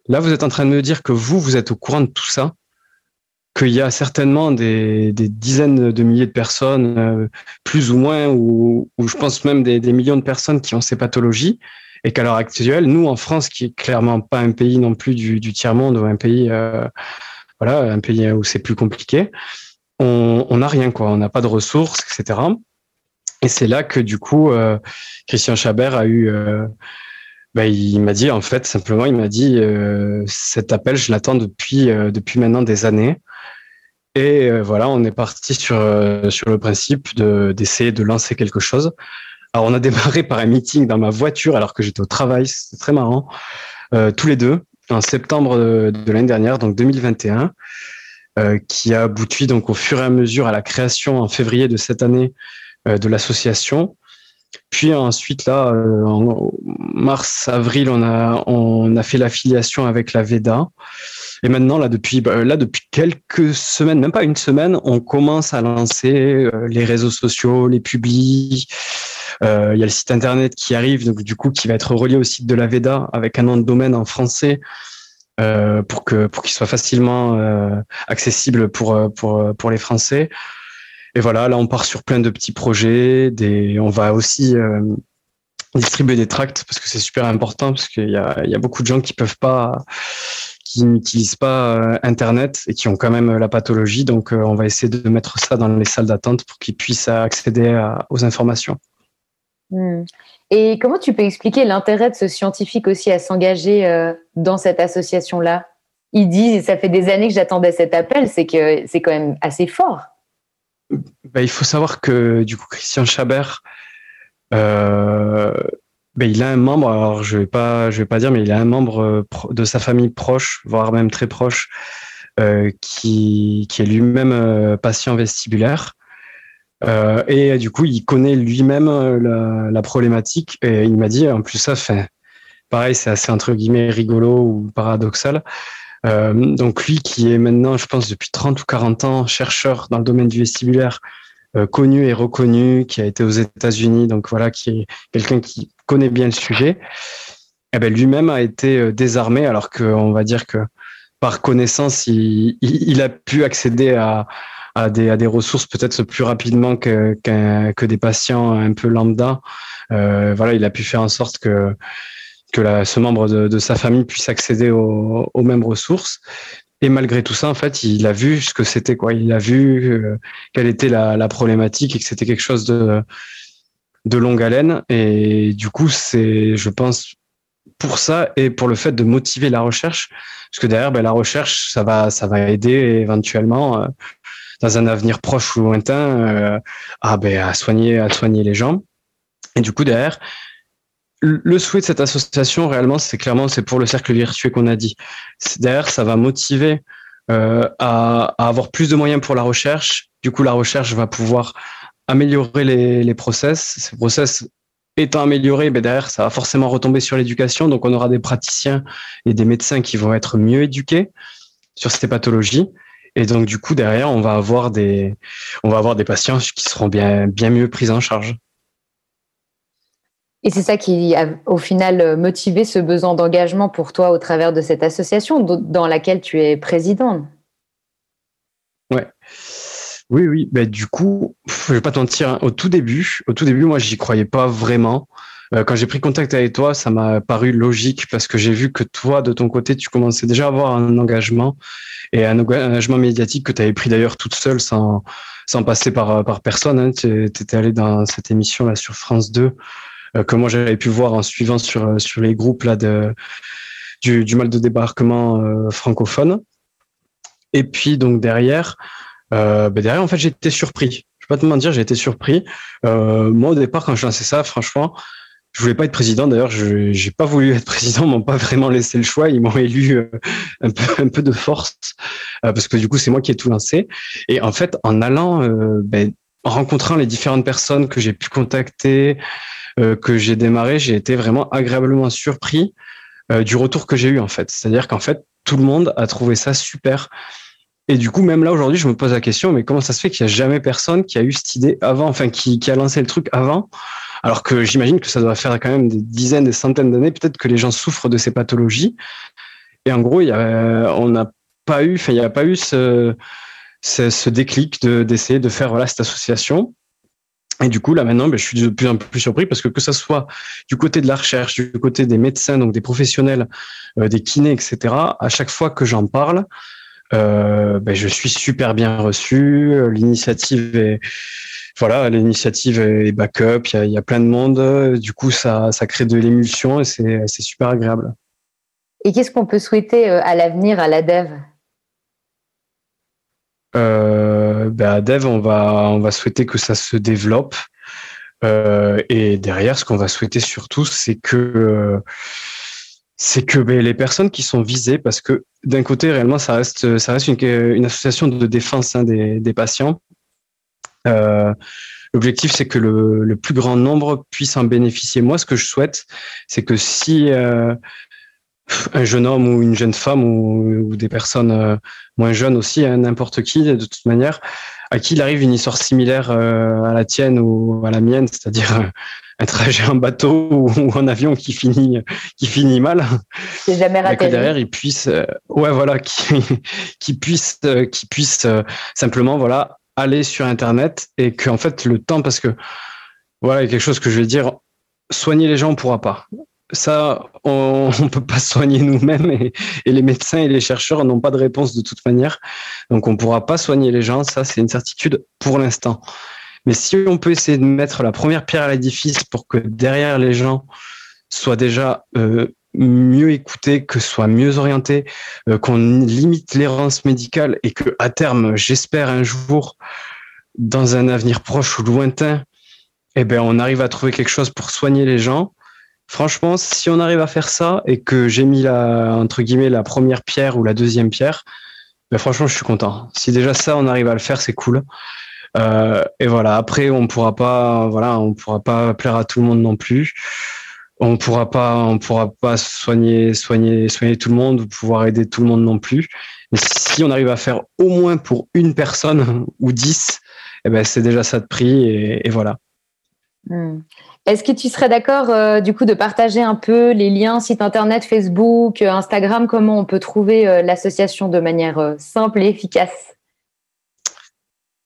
là, vous êtes en train de me dire que vous, vous êtes au courant de tout ça qu'il y a certainement des, dizaines de milliers de personnes, euh, plus ou moins, ou, je pense même des, millions de personnes qui ont ces pathologies, et qu'à l'heure actuelle, nous en France, qui est clairement pas un pays non plus du, tiers monde ou un pays, euh, voilà, un pays où c'est plus compliqué, on n'a rien quoi, on n'a pas de ressources, etc. Et c'est là que du coup, euh, Christian Chabert a eu bah, il m'a dit en fait simplement, il m'a dit cet appel, je l'attends depuis depuis maintenant des années. Et euh, voilà, on est parti sur, euh, le principe d'essayer de, lancer quelque chose. Alors, on a démarré par un meeting dans ma voiture alors que j'étais au travail, c'est très marrant, euh, tous les deux, en septembre de, l'année dernière, donc 2021, qui a abouti donc au fur et à mesure à la création en février de cette année de l'association. Puis ensuite, là, en mars, avril, on a, on a fait l'affiliation avec la VEDA. Et maintenant, là depuis, bah, là, depuis quelques semaines, même pas une semaine, on commence à lancer les réseaux sociaux, les publis. Il y a le site internet qui arrive, donc du coup, qui va être relié au site de la VEDA avec un nom de domaine en français euh, pour pour qu'il soit facilement euh, accessible pour euh, pour pour les Français. Et voilà, là on part sur plein de petits projets. On va aussi distribuer des tracts parce que c'est super important parce qu'il y a beaucoup de gens qui peuvent pas qui n'utilisent pas Internet et qui ont quand même la pathologie. Donc, on va essayer de mettre ça dans les salles d'attente pour qu'ils puissent accéder aux informations. Hmm. Et comment tu peux expliquer l'intérêt de ce scientifique aussi à s'engager euh, dans cette association-là? Il dit, ça fait des années que j'attendais cet appel, c'est que c'est quand même assez fort. Bah, il faut savoir que du coup, Christian Chabert, euh, bah, il a un membre, alors je vais pas, je vais pas dire, mais il a un membre euh, de sa famille proche, voire même très proche, qui, qui est lui-même patient vestibulaire. Euh, et du coup, il connaît lui-même euh, la, la, problématique. Et il m'a dit, en plus, ça fait pareil, c'est assez entre guillemets rigolo ou paradoxal. Euh, donc lui, qui est maintenant, je pense, depuis 30 ou 40 ans chercheur dans le domaine du vestibulaire, euh, connu et reconnu, qui a été aux États-Unis, donc voilà, qui est quelqu'un qui connaît bien le sujet. Eh ben, lui-même a été euh, désarmé, alors qu'on va dire que par connaissance, il, a pu accéder à, des, ressources peut-être plus rapidement que, des patients un peu lambda. Voilà, il a pu faire en sorte que que ce membre de, sa famille puisse accéder aux, mêmes ressources. Et malgré tout ça, en fait, il a vu ce que c'était, quoi. Il a vu euh, quelle était la, problématique et que c'était quelque chose de, de longue haleine. Et du coup, c'est, je pense, pour ça et pour le fait de motiver la recherche, parce que derrière, ben, la recherche, ça va, ça va aider éventuellement euh, dans un avenir proche ou lointain euh, ben, à, soigner, à soigner les gens. Et du coup, derrière, le souhait de cette association, réellement, c'est clairement c'est pour le cercle vertueux qu'on a dit. Derrière, ça va motiver euh, à, à, avoir plus de moyens pour la recherche. Du coup, la recherche va pouvoir améliorer les, les process. Ces process étant améliorés, ben derrière, ça va forcément retomber sur l'éducation. Donc, on aura des praticiens et des médecins qui vont être mieux éduqués sur ces pathologies. Et donc, du coup, derrière, on va avoir des, on va avoir des patients qui seront bien, bien mieux pris en charge. Et c'est ça qui a au final motivé ce besoin d'engagement pour toi au travers de cette association dans laquelle tu es président. Ouais. Oui, oui. Ben, du coup, je vais pas te mentir, hein, au tout début, au tout début, moi, j'y croyais pas vraiment. Euh, quand j'ai pris contact avec toi, ça m'a paru logique parce que j'ai vu que toi, de ton côté, tu commençais déjà à avoir un engagement et un engagement médiatique que tu avais pris d'ailleurs toute seule sans, passer par, par personne. Hein. Tu étais allé dans cette émission là sur France 2 euh, que moi j'avais pu voir en suivant sur, sur les groupes là de, du, mal de débarquement euh, francophone. Et puis donc derrière, euh, ben derrière en fait été surpris. Je vais pas te mentir, j'ai été surpris. Euh, moi au départ quand je lançais ça, franchement, je voulais pas être président. D'ailleurs, je j'ai pas voulu être président. Ils m'ont pas vraiment laissé le choix. Ils m'ont élu euh, un peu de force euh, parce que du coup, c'est moi qui ai tout lancé. Et en fait, en allant, euh, ben, en rencontrant les différentes personnes que j'ai pu contacter, que j'ai démarré, j'ai été vraiment agréablement surpris du retour que j'ai eu en fait. C'est-à-dire qu'en fait, tout le monde a trouvé ça super. Et du coup, même là aujourd'hui, je me pose la question, mais comment ça se fait qu'il n'y a jamais personne qui a eu cette idée avant, enfin qui, a lancé le truc avant? Alors que j'imagine que ça doit faire quand même des dizaines, des centaines d'années, peut-être que les gens souffrent de ces pathologies. Et en gros, il on n'a pas eu, enfin, il n'y a pas eu ce, déclic de, d'essayer de faire voilà, cette association. Et du coup, là maintenant, ben, je suis de plus en plus surpris parce que que ça soit du côté de la recherche, du côté des médecins, donc des professionnels, euh, des kinés, etc., à chaque fois que j'en parle, euh, ben, je suis super bien reçu. L'initiative est, voilà, l'initiative est backup, il y a, plein de monde. Du coup, ça, ça crée de l'émulsion et c'est super agréable. Et qu'est-ce qu'on peut souhaiter euh, à l'avenir à la Dev? Euh, à Dev, on va, souhaiter que ça se développe. Euh, et derrière, ce qu'on va souhaiter surtout, c'est que c'est que ben, les personnes qui sont visées, parce que d'un côté, réellement, ça reste, une, association de défense hein, des, patients. Euh, l'objectif c'est que le, plus grand nombre puisse en bénéficier. Moi, ce que je souhaite, c'est que si euh, un jeune homme ou une jeune femme ou, des personnes euh, moins jeunes aussi, hein, n'importe qui, de toute manière, à qui il arrive une histoire similaire euh, à la tienne ou à la mienne, c'est-à-dire un trajet en bateau ou en avion qui finit qui finit mal. C'est jamais raté. Que derrière il puisse euh, ouais voilà qui qui puisse euh, qui puisse euh, simplement voilà aller sur internet et que en fait le temps parce que voilà il y a quelque chose que je vais dire soigner les gens on pourra pas. Ça, on ne peut pas soigner nous-mêmes et, les médecins et les chercheurs n'ont pas de réponse de toute manière. Donc, on ne pourra pas soigner les gens. Ça, c'est une certitude pour l'instant. Mais si on peut essayer de mettre la première pierre à l'édifice pour que derrière les gens soient déjà euh, mieux écoutés, que soient mieux orientés, euh, qu'on limite l'errance médicale et que à terme, j'espère un jour, dans un avenir proche ou lointain, eh ben, on arrive à trouver quelque chose pour soigner les gens. Franchement, si on arrive à faire ça et que j'ai mis la, première pierre ou la deuxième pierre, ben franchement, je suis content. Si déjà ça, on arrive à le faire, c'est cool. Euh, et voilà. Après, on pourra pourra pas plaire à tout le monde non plus. On pourra pas, on pourra pas soigner tout le monde ou pouvoir aider tout le monde non plus. Mais si on arrive à faire au moins pour une personne ou dix, eh ben c'est déjà ça de prix et, voilà. Hmm. Est-ce que tu serais d'accord euh, du coup de partager un peu les liens site internet, Facebook, Instagram, comment on peut trouver euh, l'association de manière simple et efficace?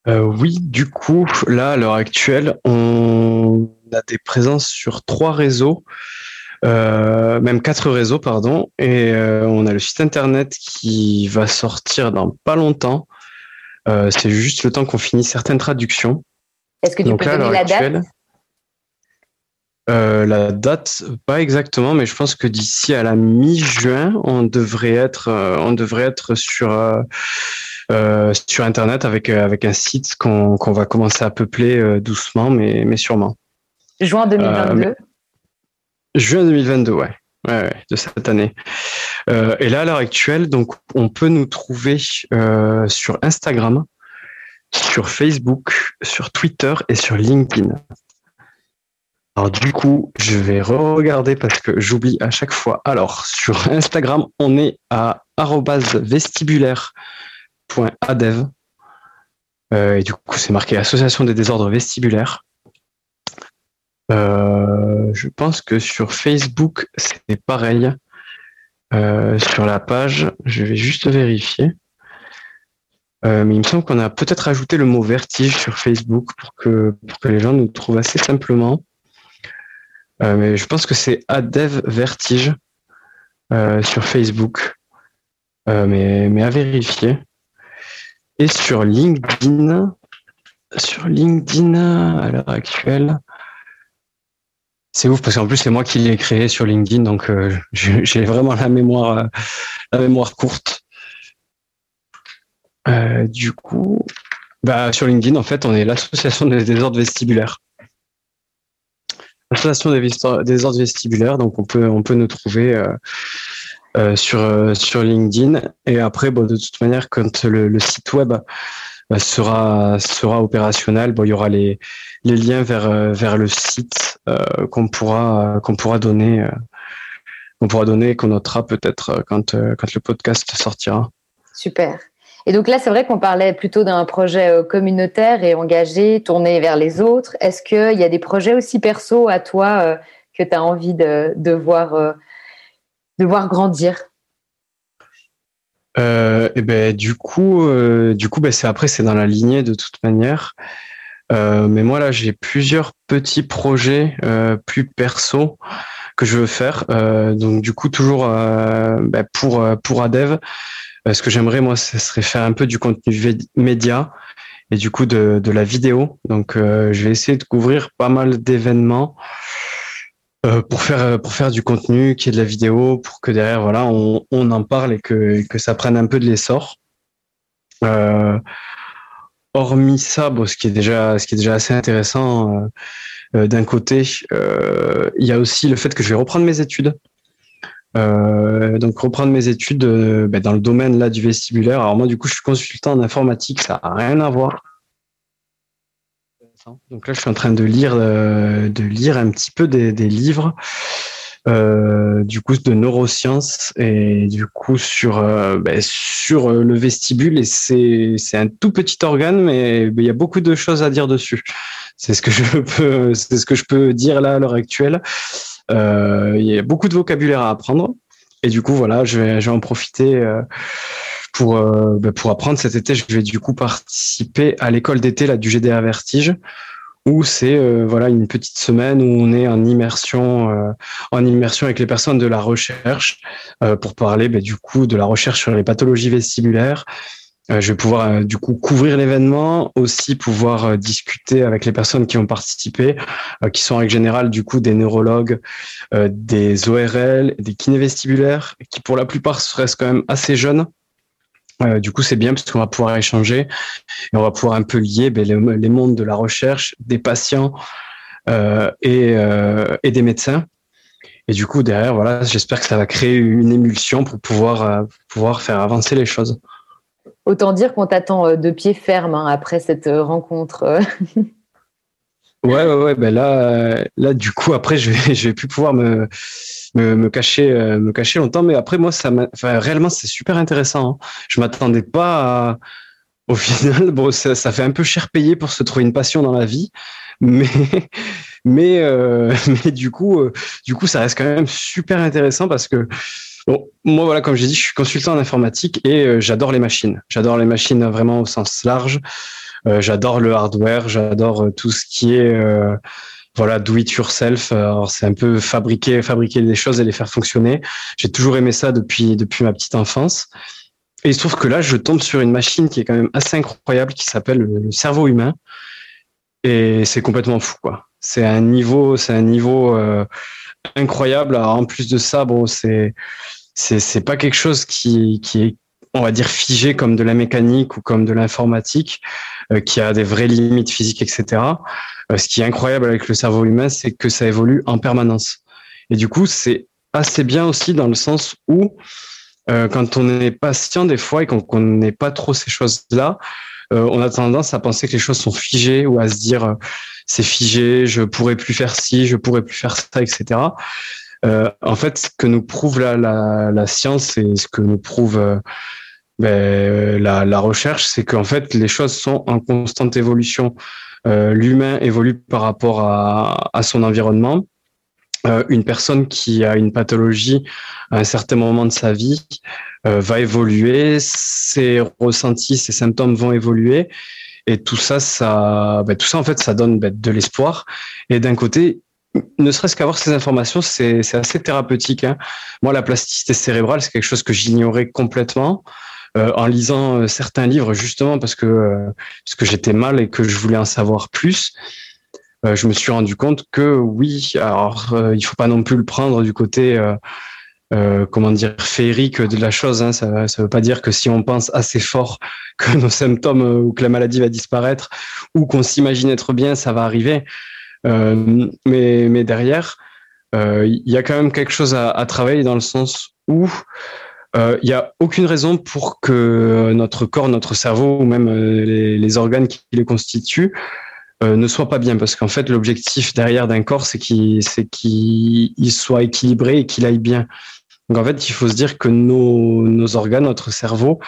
Euh, oui, du coup, là, à l'heure actuelle, on a des présences sur trois réseaux, euh, même quatre réseaux, pardon, et euh, on a le site internet qui va sortir dans pas longtemps. c'est juste le temps qu'on finisse certaines traductions. Est-ce que tu peux donner la date? La date, pas exactement, mais je pense que d'ici à la mi-juin, on devrait être, on devrait être sur euh, sur Internet avec, euh, avec un site qu'on va commencer à peupler euh, doucement, mais, mais sûrement. Juin 2022 Juin 2022, ouais. Ouais, de cette année. et là, à l'heure actuelle, donc, on peut nous trouver sur Instagram, sur Facebook, sur Twitter et sur LinkedIn. Alors du coup, je vais re-regarder parce que j'oublie à chaque fois. Alors sur Instagram, on est à vestibulaire .adev. Euh, et du coup, c'est marqué Association des désordres vestibulaires. Euh, je pense que sur Facebook, c'est pareil. Euh, sur la page, je vais juste vérifier. mais il me semble qu'on a peut-être ajouté le mot vertige sur Facebook pour que les gens nous trouvent assez simplement. Mais je pense que c'est Adev Vertige sur Facebook. mais, mais à vérifier. Et sur LinkedIn, sur LinkedIn à l'heure actuelle, c'est ouf parce qu'en plus c'est moi qui l'ai créé sur LinkedIn, donc euh, j'ai vraiment la mémoire, euh, la mémoire courte. Euh, du coup, bah, sur LinkedIn, en fait, on est l'association des désordres vestibulaires. L'association des désordres vestibulaires, donc on peut, on peut nous trouver euh, sur, euh, sur LinkedIn. Et après, bon, de toute manière, quand le, site web euh, sera, sera opérationnel, bon, il y aura les, les liens vers, vers le site qu'on pourra, qu'on pourra donner. on pourra donner, qu'on notera peut-être quand, quand le podcast sortira. Super. Et donc là, c'est vrai qu'on parlait plutôt d'un projet communautaire et engagé, tourné vers les autres. Est-ce qu'il y a des projets aussi perso à toi que tu as envie de, de voir de voir grandir? Euh, et ben du coup, euh, du coup, ben, c'est après c'est dans la lignée de toute manière. Euh, mais moi là, j'ai plusieurs petits projets plus perso que je veux faire. donc du coup, toujours ben, pour pour Adev, ce que j'aimerais moi, ce serait faire un peu du contenu média et du coup de, la vidéo. Donc je vais essayer de couvrir pas mal d'événements. Euh, pour faire euh, pour faire du contenu, qui est de la vidéo, pour que derrière voilà on, en parle et que, que ça prenne un peu de l'essor. Euh, hormis ça, ce qui est déjà ce qui est déjà assez intéressant euh, euh d'un côté, il y a aussi le fait que je vais reprendre mes études. Donc reprendre mes études ben, dans le domaine là du vestibulaire. Alors moi du coup je suis consultant en informatique, ça a rien à voir Donc là, je suis en train de lire, de lire un petit peu des, des livres euh, du coup de neurosciences et du coup sur euh, ben, sur le vestibule et c'est c'est un tout petit organe mais il y a beaucoup de choses à dire dessus. C'est ce que je peux c'est ce que je peux dire là à l'heure actuelle. Euh, il y a beaucoup de vocabulaire à apprendre et du coup voilà je vais en profiter. Euh, pour ben, pour apprendre cet été, je vais du coup participer à l'école d'été là du GDA Vertige où c'est euh, voilà une petite semaine où on est en immersion euh, en immersion avec les personnes de la recherche euh, pour parler bah, du coup de la recherche sur les pathologies vestibulaires. Je vais pouvoir du coup couvrir l'événement, aussi pouvoir discuter avec les personnes qui ont participé, qui sont en règle générale du coup des neurologues, des ORL, des kinévestibulaires, qui pour la plupart restent quand même assez jeunes. Euh, du coup, c'est bien parce qu'on va pouvoir échanger et on va pouvoir un peu lier ben, les, mondes de la recherche, des patients euh, euh, et, des médecins. Et du coup, derrière, voilà, j'espère que ça va créer une émulsion pour pouvoir, pouvoir faire avancer les choses. Autant dire qu'on t'attend de pied ferme hein, après cette rencontre. ouais, ouais, ouais. Ben là, là, du coup, après, je vais, je vais plus pouvoir me, me, cacher euh, me cacher longtemps mais après moi ça enfin, réellement c'est super intéressant hein. je m'attendais pas au final bon ça, fait un peu cher payé pour se trouver une passion dans la vie mais mais euh, mais du coup euh, du coup ça reste quand même super intéressant parce que Bon, moi, voilà, comme j'ai dit, je suis consultant en informatique et euh, j'adore les machines. J'adore les machines vraiment au sens large. Euh, j'adore le hardware, j'adore tout ce qui est voilà, do it yourself. Alors c'est un peu fabriquer, fabriquer des choses et les faire fonctionner. J'ai toujours aimé ça depuis depuis ma petite enfance. Et il se trouve que là, je tombe sur une machine qui est quand même assez incroyable, qui s'appelle le cerveau humain. Et c'est complètement fou, quoi. C'est un niveau, c'est un niveau euh, incroyable. Alors, en plus de ça, bon, c'est c'est pas quelque chose qui qui est on va dire figé comme de la mécanique ou comme de l'informatique, euh, qui a des vraies limites physiques, etc. Euh, ce qui est incroyable avec le cerveau humain, c'est que ça évolue en permanence. Et du coup, c'est assez bien aussi dans le sens où, euh, quand on est patient des fois et qu'on connaît pas trop ces choses-là, euh, on a tendance à penser que les choses sont figées ou à se dire c'est figé, je pourrais plus faire ci, je pourrais plus faire ça, etc. en fait, ce que nous prouve la, la, la science et ce que nous prouve ben, la, la, recherche, c'est qu'en fait, les choses sont en constante évolution. Euh, l'humain évolue par rapport à, à son environnement. Euh, une personne qui a une pathologie à un certain moment de sa vie euh, va évoluer, ses ressentis, ses symptômes vont évoluer, et tout ça, ça, ben, tout ça en fait, ça donne ben, de l'espoir. Et d'un côté, ne serait-ce qu'avoir ces informations, c'est assez thérapeutique. Hein. Moi, la plasticité cérébrale, c'est quelque chose que j'ignorais complètement. Euh, en lisant euh, certains livres justement parce que euh, parce que j'étais mal et que je voulais en savoir plus. Je me suis rendu compte que oui, alors il faut pas non plus le prendre du côté euh, comment dire féerique de la chose. Hein. Ça ne veut pas dire que si on pense assez fort que nos symptômes ou que la maladie va disparaître ou qu'on s'imagine être bien, ça va arriver. Euh, mais, mais derrière, il y a quand même quelque chose à, travailler dans le sens où il euh, n'y a aucune raison pour que notre corps, notre cerveau ou même euh, les, organes qui les constituent euh, ne soient pas bien. Parce qu'en fait, l'objectif derrière d'un corps, c'est qu'il soit équilibré et qu'il aille bien. Donc en fait, il faut se dire que nos, nos organes, notre cerveau,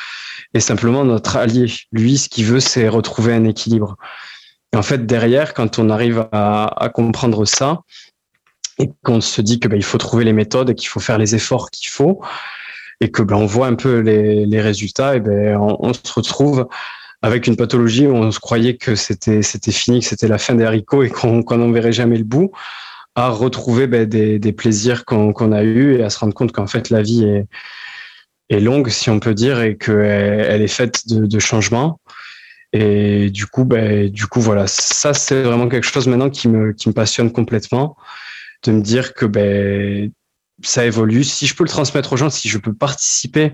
est simplement notre allié. Lui, ce qu'il veut, c'est retrouver un équilibre. Et en fait, derrière, quand on arrive à, à comprendre ça, et qu'on se dit que ben, il faut trouver les méthodes et qu'il faut faire les efforts qu'il faut, et que ben, on voit un peu les, les résultats, et ben on, se retrouve avec une pathologie où on se croyait que c'était fini, que c'était la fin des haricots et qu'on n'en verrait jamais le bout, à retrouver ben, des, plaisirs qu'on a eus et à se rendre compte qu'en fait la vie est, longue, si on peut dire, et qu'elle elle est faite de, changements. Et du coup, ben, du coup, voilà, ça c'est vraiment quelque chose maintenant qui me qui me passionne complètement, de me dire que ben ça évolue. Si je peux le transmettre aux gens, si je peux participer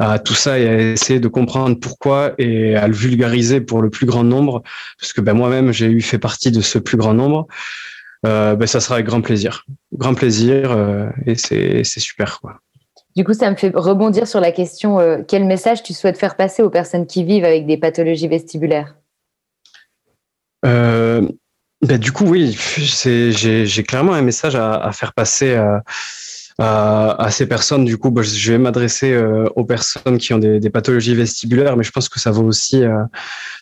à tout ça et à essayer de comprendre pourquoi et à le vulgariser pour le plus grand nombre, parce que ben, moi-même j'ai eu fait partie de ce plus grand nombre, euh, ben, ça sera avec grand plaisir. Grand plaisir euh, et c'est super. Quoi. Du coup, ça me fait rebondir sur la question euh, quel message tu souhaites faire passer aux personnes qui vivent avec des pathologies vestibulaires? Bah, du coup, oui, j'ai clairement un message à, à faire passer à, à, ces personnes. Du coup, bah, je vais m'adresser euh, aux personnes qui ont des, pathologies vestibulaires, mais je pense que ça vaut aussi euh,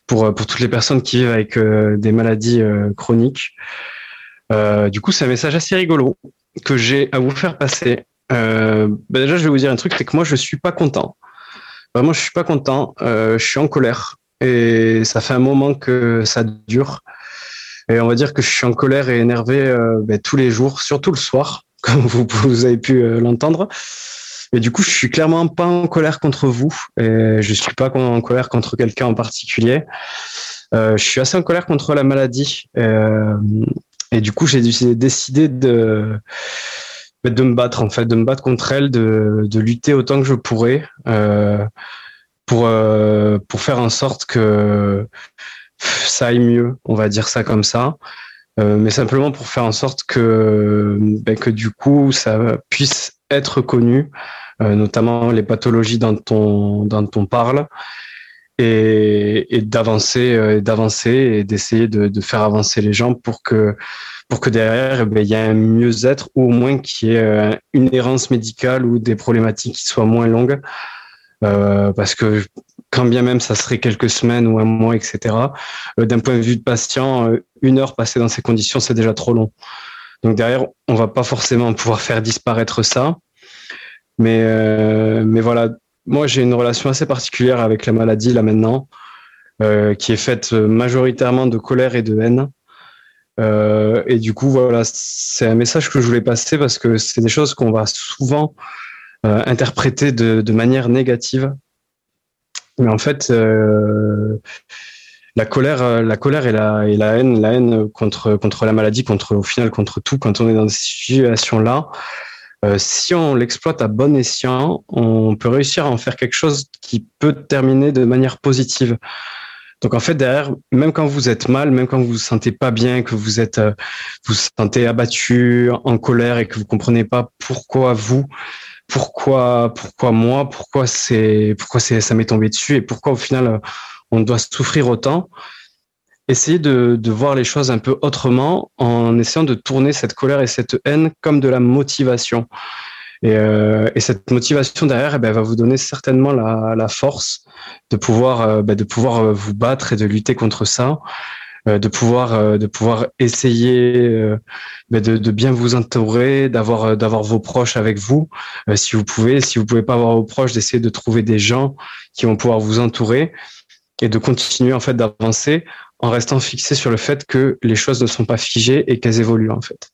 pour, pour toutes les personnes qui vivent avec euh, des maladies chroniques. du coup, c'est un message assez rigolo que j'ai à vous faire passer. Bah, déjà, je vais vous dire un truc, c'est que moi, je suis pas content. Vraiment, je suis pas content. je suis en colère et ça fait un moment que ça dure. Et on va dire que je suis en colère et énervé bah, tous les jours, surtout le soir comme vous, avez pu euh, l'entendre. Et du coup, je suis clairement pas en colère contre vous. Et je suis pas en colère contre quelqu'un en particulier. Euh, je suis assez en colère contre la maladie. Euh, et du coup, j'ai décidé de de me battre en fait, de me battre contre elle, de, de lutter autant que je pourrais pour pour faire en sorte que ça aille mieux. On va dire ça comme ça. Euh, mais simplement pour faire en sorte que, ben, que du coup, ça puisse être connu, euh, notamment les pathologies dont on, dont on parle, et, et d'avancer, euh, d'avancer et d'essayer de, de, faire avancer les gens pour que, pour que derrière, eh ben, il y ait un mieux-être ou au moins qu'il y ait une errance médicale ou des problématiques qui soient moins longues. Euh, parce que quand bien même ça serait quelques semaines ou un mois, etc. Euh, d'un point de vue de patient, euh, une heure passée dans ces conditions, c'est déjà trop long. Donc derrière, on va pas forcément pouvoir faire disparaître ça. Mais, euh, mais voilà, moi j'ai une relation assez particulière avec la maladie là maintenant, qui est faite majoritairement de colère et de haine. Et du coup, voilà, c'est un message que je voulais passer parce que c'est des choses qu'on va souvent interpréter de manière négative mais en fait, euh, la colère, euh, la colère et la, haine, la haine contre, contre la maladie, contre, au final, contre tout, quand on est dans ces situations-là, euh, si on l'exploite à bon escient, on peut réussir à en faire quelque chose qui peut terminer de manière positive. Donc en fait derrière, même quand vous êtes mal, même quand vous vous sentez pas bien, que vous êtes, vous vous sentez abattu, en colère et que vous comprenez pas pourquoi vous, pourquoi, pourquoi moi, pourquoi c'est, pourquoi c'est, ça m'est tombé dessus et pourquoi au final on doit souffrir autant. Essayez de, de voir les choses un peu autrement en essayant de tourner cette colère et cette haine comme de la motivation. Et, euh, et cette motivation derrière, eh ben, va vous donner certainement la, la force de pouvoir, euh, ben, de pouvoir euh, vous battre et de lutter contre ça. Euh, de pouvoir euh, de pouvoir essayer euh, de, de, bien vous entourer, d'avoir d'avoir vos proches avec vous, si vous pouvez. Si vous pouvez pas avoir vos proches, d'essayer de trouver des gens qui vont pouvoir vous entourer et de continuer en fait d'avancer en restant fixé sur le fait que les choses ne sont pas figées et qu'elles évoluent en fait.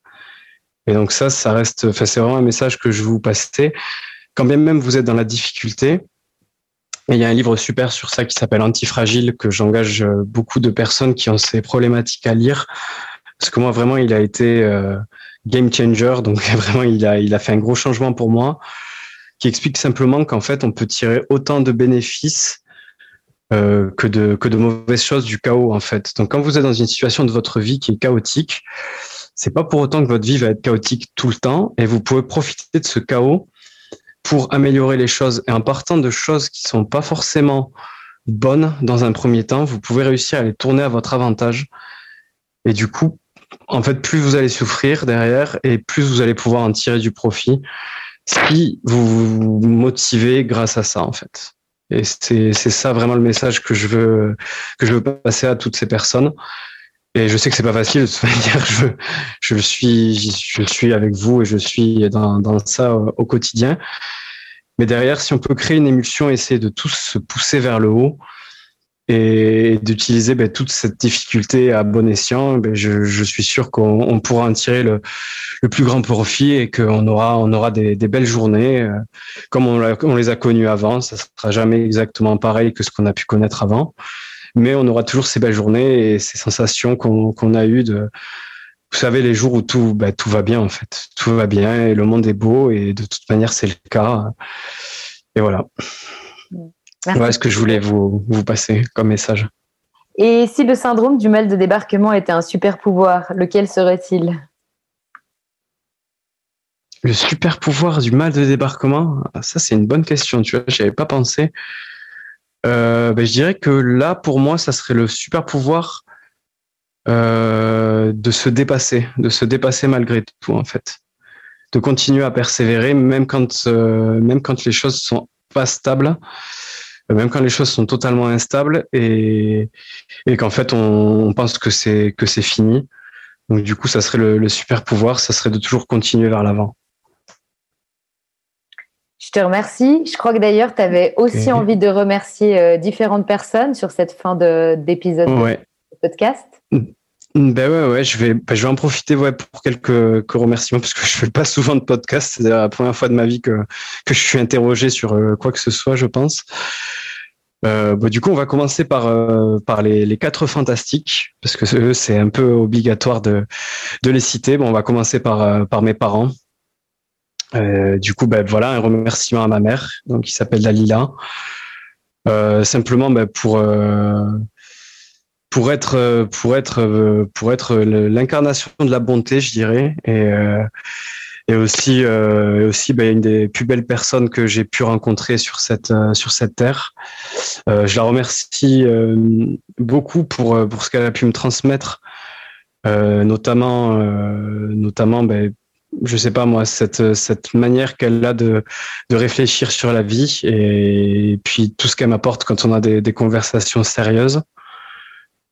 Et donc ça, ça reste, enfin c'est vraiment un message que je vous passais. Quand bien même vous êtes dans la difficulté, et il y a un livre super sur ça qui s'appelle Antifragile, que j'engage euh, beaucoup de personnes qui ont ces problématiques à lire. Parce que moi, vraiment, il a été euh, game changer. Donc, vraiment, il a, il a fait un gros changement pour moi, qui explique simplement qu'en fait, on peut tirer autant de bénéfices euh, que, de, que de mauvaises choses du chaos, en fait. Donc, quand vous êtes dans une situation de votre vie qui est chaotique, c'est pas pour autant que votre vie va être chaotique tout le temps. Et vous pouvez profiter de ce chaos pour améliorer les choses. Et en partant de choses qui sont pas forcément bonnes dans un premier temps, vous pouvez réussir à les tourner à votre avantage. Et du coup, en fait, plus vous allez souffrir derrière et plus vous allez pouvoir en tirer du profit si vous vous motivez grâce à ça, en fait. Et c'est ça vraiment le message que je veux que je veux passer à toutes ces personnes. Et je sais que c'est pas facile de. Je, je suis, je suis avec vous et je suis dans, dans ça au quotidien. Mais derrière, si on peut créer une émulsion, essayer de tous se pousser vers le haut et d'utiliser ben, toute cette difficulté à bon escient, ben, je, je, suis sûr qu'on pourra en tirer le, le, plus grand profit et qu'on aura, on aura des, des belles journées euh, comme on, on, les a connues avant. Ça sera jamais exactement pareil que ce qu'on a pu connaître avant mais on aura toujours ces belles journées et ces sensations qu'on a eues de, vous savez, les jours où tout, bah, tout va bien en fait, tout va bien et le monde est beau et de toute manière c'est le cas. Et voilà. Voilà ce que je voulais vous, vous passer comme message. Et si le syndrome du mal de débarquement était un super pouvoir, lequel serait-il? Le super pouvoir du mal de débarquement, ça c'est une bonne question. Tu vois, j'y avais pas pensé. Euh, ben, je dirais que là, pour moi, ça serait le super pouvoir de se dépasser, de se dépasser malgré tout en fait, de continuer à persévérer même quand même quand les choses sont pas stables, même quand les choses sont totalement instables et, et qu'en fait on, pense que c'est que c'est fini. Donc du coup, ça serait le, super pouvoir, ça serait de toujours continuer vers l'avant. Je te remercie. Je crois que d'ailleurs, tu avais aussi envie de remercier euh, différentes personnes sur cette fin d'épisode de, podcast. Ben ouais, ouais, je vais, ben, je vais en profiter ouais, pour quelques, remerciements parce que je fais pas souvent de podcast. C'est la première fois de ma vie que, que je suis interrogé sur euh, quoi que ce soit, je pense. Euh, bah, du coup, on va commencer par, euh, par les, les, quatre fantastiques, parce que c'est un peu obligatoire de, de les citer. Bon, on va commencer par, par mes parents. Euh, du coup, ben voilà, un remerciement à ma mère, donc qui s'appelle Dalila. simplement ben, pour pour être pour être pour être l'incarnation de la bonté, je dirais, et et aussi aussi ben, une des plus belles personnes que j'ai pu rencontrer sur cette sur cette terre. je la remercie beaucoup pour pour ce qu'elle a pu me transmettre, notamment notamment ben, je sais pas moi cette cette manière qu'elle a de de réfléchir sur la vie et puis tout ce qu'elle m'apporte quand on a des, conversations sérieuses.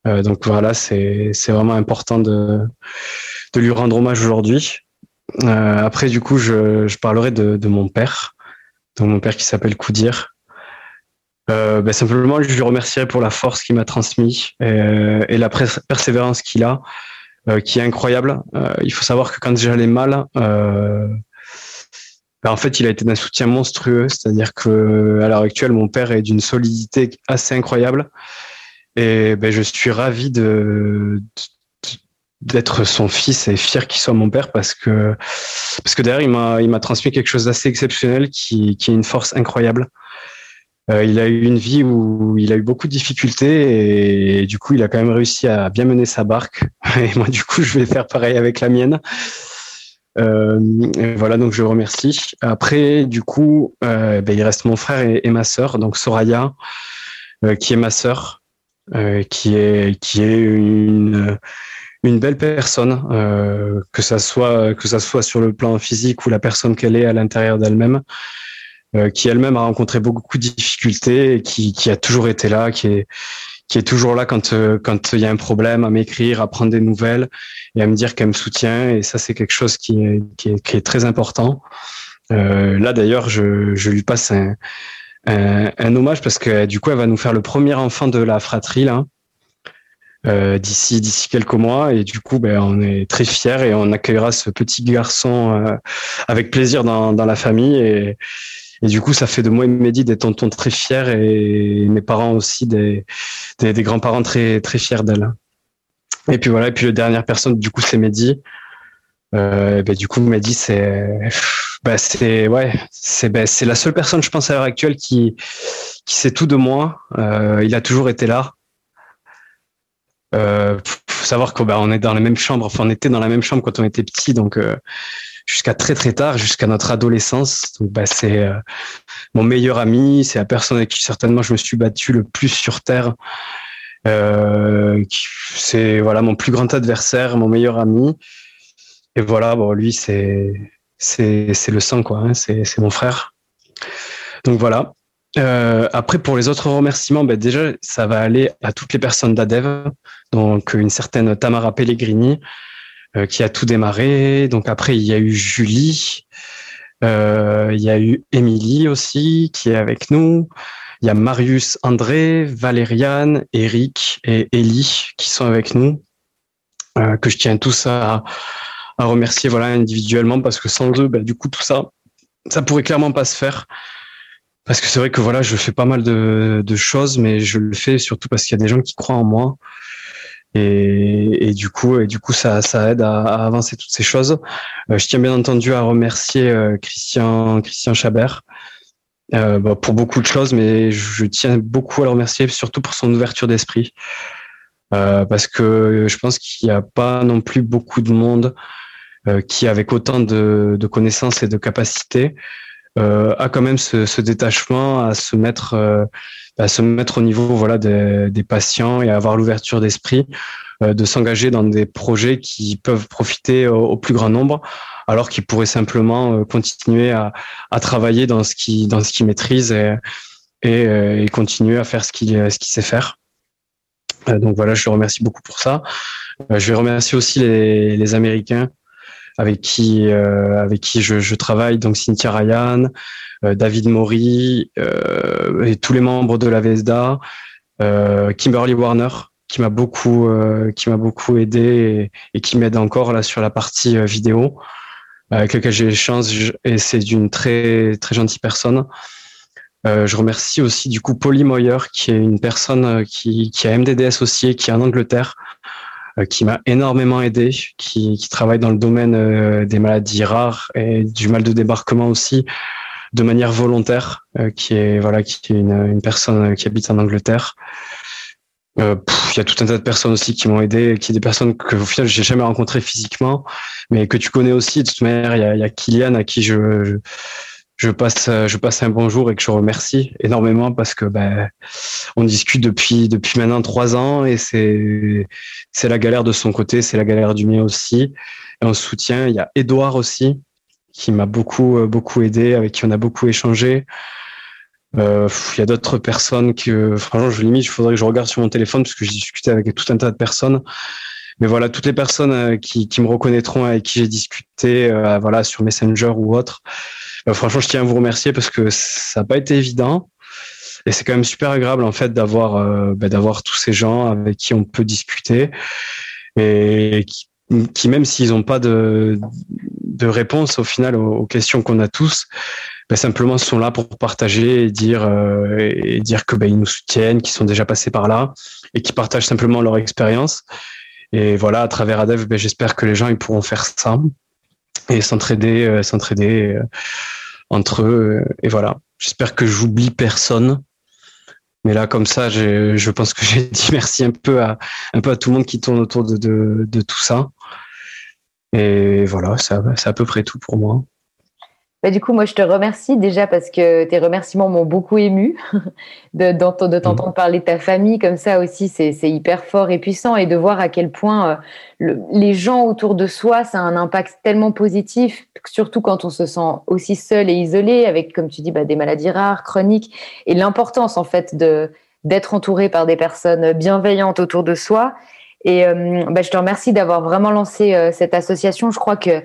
Euh, donc voilà, c'est vraiment important de, de lui rendre hommage aujourd'hui. Euh, après, du coup, je, je parlerai de, de, mon père, donc mon père qui s'appelle Koudir. Euh, ben simplement, je lui remercierai pour la force qu'il m'a transmis et, la persévérance qu'il a, qui est incroyable. Euh, il faut savoir que quand j'allais mal, euh, ben en fait, il a été d'un soutien monstrueux. C'est-à-dire que à l'heure actuelle, mon père est d'une solidité assez incroyable. Et ben, je suis ravi de, d'être son fils et fier qu'il soit mon père parce que parce que derrière il m'a il m'a transmis quelque chose d'assez exceptionnel qui qui est une force incroyable. Euh, il a eu une vie où il a eu beaucoup de difficultés et, du coup il a quand même réussi à bien mener sa barque et moi du coup je vais faire pareil avec la mienne. Euh, voilà donc je remercie. Après du coup euh, ben, il reste mon frère et, ma sœur donc Soraya qui est ma sœur qui est qui est une une belle personne, que ça soit que ça soit sur le plan physique ou la personne qu'elle est à l'intérieur d'elle-même, qui elle-même a rencontré beaucoup de difficultés et qui qui a toujours été là, qui est qui est toujours là quand quand il y a un problème, à m'écrire, à prendre des nouvelles et à me dire qu'elle me soutient. Et ça, c'est quelque chose qui est qui est, qui est très important. là d'ailleurs, je je lui passe un un, un, hommage parce que du coup, elle va nous faire le premier enfant de la fratrie là. Euh, d'ici d'ici quelques mois et du coup ben on est très fiers et on accueillera ce petit garçon euh, avec plaisir dans, dans la famille et, et du coup ça fait de moi et Mehdi des tontons très fiers et mes parents aussi des des, grands-parents très très fiers d'elle et puis voilà et puis la dernière personne du coup c'est Mehdi euh, ben, du coup Mehdi c'est bah c'est ouais, c'est bah, c'est la seule personne je pense à l'heure actuelle qui qui sait tout de moi. Euh, il a toujours été là. Euh, faut savoir qu'on bah, on est dans la même chambre, enfin on était dans la même chambre quand on était petit, donc euh, jusqu'à très très tard, jusqu'à notre adolescence. Donc bah, c'est euh, mon meilleur ami, c'est la personne avec qui certainement je me suis battu le plus sur terre. Euh, c'est voilà mon plus grand adversaire, mon meilleur ami. Et voilà, bon lui c'est c'est le sang, quoi. Hein, c'est mon frère. Donc voilà. Euh, après, pour les autres remerciements, ben déjà, ça va aller à toutes les personnes d'Adev. Donc, une certaine Tamara Pellegrini qui a tout démarré. Donc après, il y a eu Julie. Euh, il y a eu Émilie aussi qui est avec nous. Il y a Marius, André, Valériane, Eric et Ellie qui sont avec nous. que je tiens tous à, à remercier voilà individuellement parce que sans eux, bah, du coup tout ça, ça pourrait clairement pas se faire. Parce que c'est vrai que voilà, je fais pas mal de, de choses, mais je le fais surtout parce qu'il y a des gens qui croient en moi. Et, du coup, et du coup, ça, ça aide à, à avancer toutes ces choses. Euh, je tiens bien entendu à remercier euh, Christian, Christian Chabert euh, bah, pour beaucoup de choses, mais je tiens beaucoup à le remercier, surtout pour son ouverture d'esprit, euh, parce que je pense qu'il n'y a pas non plus beaucoup de monde euh, qui, avec autant de, de, connaissances et de capacités, a quand même ce, détachement à se mettre à se mettre au niveau voilà des, des patients et à avoir l'ouverture d'esprit de s'engager dans des projets qui peuvent profiter au, plus grand nombre alors qu'il pourrait simplement continuer à, à, travailler dans ce qui dans ce qu'il maîtrise et, et, et, continuer à faire ce qu'il ce qu'il sait faire. Donc voilà je le remercie beaucoup pour ça. Je vais remercier aussi les, les Américains avec qui euh, avec qui je, je, travaille, donc Cynthia Ryan, euh, David Maury euh, et tous les membres de la VSDA, Kimberly Warner qui m'a beaucoup qui m'a beaucoup aidé et, qui m'aide encore là sur la partie vidéo avec laquelle j'ai chance et c'est d'une très très gentille personne. Euh, je remercie aussi du coup Polly Moyer, qui est une personne qui, qui a MDDS aussi et qui est en Angleterre, euh, qui m'a énormément aidé, qui, qui, travaille dans le domaine euh, des maladies rares et du mal de débarquement aussi, de manière volontaire, euh, qui est voilà, qui est une, une, personne qui habite en Angleterre. Il y a tout un tas de personnes aussi qui m'ont aidé, qui des personnes que au final j'ai jamais rencontrées physiquement, mais que tu connais aussi. De toute manière, il y a, y a Kylian à qui je, je je passe, euh, je passe un bonjour et que je remercie énormément parce que ben, on discute depuis maintenant trois ans et c'est la galère de son côté, c'est la galère du mien aussi. Et on soutient. Il y a Edouard aussi qui m'a beaucoup euh, beaucoup aidé, avec qui on a beaucoup échangé. Euh, il y a d'autres personnes que franchement je limite, il faudrait que je regarde sur mon téléphone parce que j'ai discuté avec tout un tas de personnes. Mais voilà, toutes les personnes qui, me reconnaîtront avec qui j'ai discuté, voilà, sur Messenger ou autre, euh, franchement, je tiens à vous remercier parce que ça n'a pas été évident. Et c'est quand même super agréable en fait d'avoir euh, bah, d'avoir tous ces gens avec qui on peut discuter et qui, même s'ils n'ont pas de, de réponse au final aux, questions qu'on a tous, bah, simplement sont là pour partager et dire euh, et dire que bah, ils nous soutiennent, qu'ils sont déjà passés par là et qui partagent simplement leur expérience. Et voilà, à travers Adev, bah, j'espère que les gens ils pourront faire ça et s'entraider, euh, s'entraider euh, entre eux. Et voilà. J'espère que j'oublie personne. Mais là, comme ça, je pense que j'ai dit merci un peu à un peu à tout le monde qui tourne autour de, de, de tout ça. Et voilà, c'est à peu près tout pour moi. Bah, du coup, moi, je te remercie déjà parce que tes remerciements m'ont beaucoup ému. de, de t'entendre parler de ta famille comme ça aussi, c'est hyper fort et puissant. Et de voir à quel point euh, les gens autour de soi, ça a un impact tellement positif, surtout quand on se sent aussi seul et isolé, avec, comme tu dis, bah, des maladies rares, chroniques. Et l'importance, en fait, de d'être entouré par des personnes bienveillantes autour de soi. Et euh, bah, je te remercie d'avoir vraiment lancé euh, cette association. Je crois que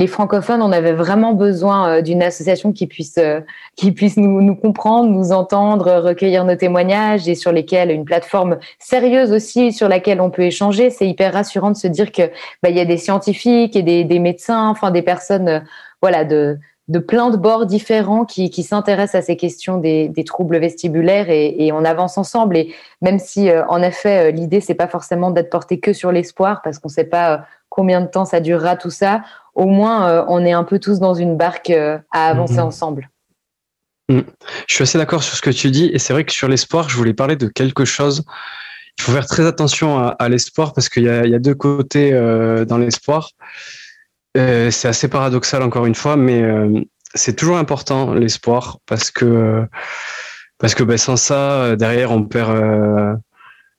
les francophones, on avait vraiment besoin euh, d'une association qui puisse, euh, qui puisse nous, comprendre, nous entendre, recueillir nos témoignages et sur lesquels une plateforme sérieuse aussi sur laquelle on peut échanger. C'est hyper rassurant de se dire que bah, il y a des scientifiques et des, médecins, enfin des personnes, euh, voilà, de plein de bords différents qui, s'intéressent à ces questions des, troubles vestibulaires et, et, on avance ensemble. Et même si, en effet, l'idée c'est pas forcément d'être porté que sur l'espoir parce qu'on sait pas combien de temps ça durera tout ça, au moins euh, on est un peu tous dans une barque euh, à avancer mhm. ensemble. Mm. Je suis assez d'accord sur ce que tu dis et c'est vrai que sur l'espoir, je voulais parler de quelque chose. Il faut faire très attention à, l'espoir parce qu'il y, y, a deux côtés euh, dans l'espoir. c'est assez paradoxal encore une fois, mais c'est toujours important l'espoir parce que parce que ben, sans ça, derrière, on perd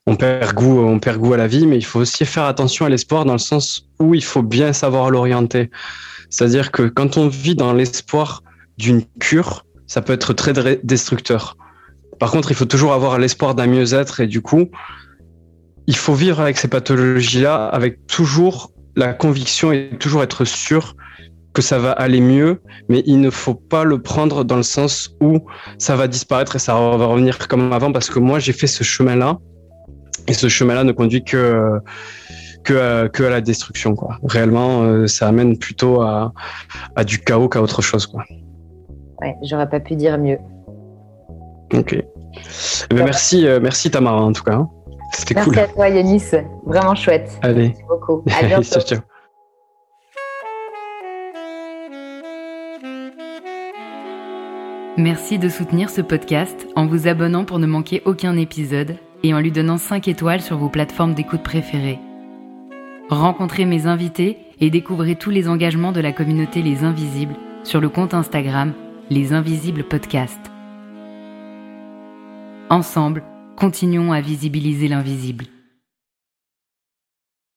on perd goût, on perd goût à la vie, mais il faut aussi faire attention à l'espoir dans le sens où il faut bien savoir l'orienter. C'est-à-dire que quand on vit dans l'espoir d'une cure, ça peut être très destructeur. Par contre, il faut toujours avoir l'espoir d'un mieux-être et du coup, il faut vivre avec ces pathologies-là avec toujours la conviction et toujours être sûr que ça va aller mieux, mais il ne faut pas le prendre dans le sens où ça va disparaître et ça va revenir comme avant parce que moi j'ai fait ce chemin-là et ce chemin-là ne conduit que que à, que à la destruction. Quoi. Réellement, euh, ça amène plutôt à, à du chaos qu'à autre chose. Quoi. Ouais, j'aurais pas pu dire mieux. Ok. Eh ben, merci, euh, merci Tamara en tout cas. Hein. C'était cool. Merci à toi Yanis, vraiment chouette. Allez. Merci beaucoup. À bientôt. ciao, ciao. Merci de soutenir ce podcast en vous abonnant pour ne manquer aucun épisode et en lui donnant 5 étoiles sur vos plateformes d'écoute préférées. Rencontrez mes invités et découvrez tous les engagements de la communauté Les Invisibles sur le compte Instagram Les Invisibles Podcasts. Ensemble, continuons à visibiliser l'invisible.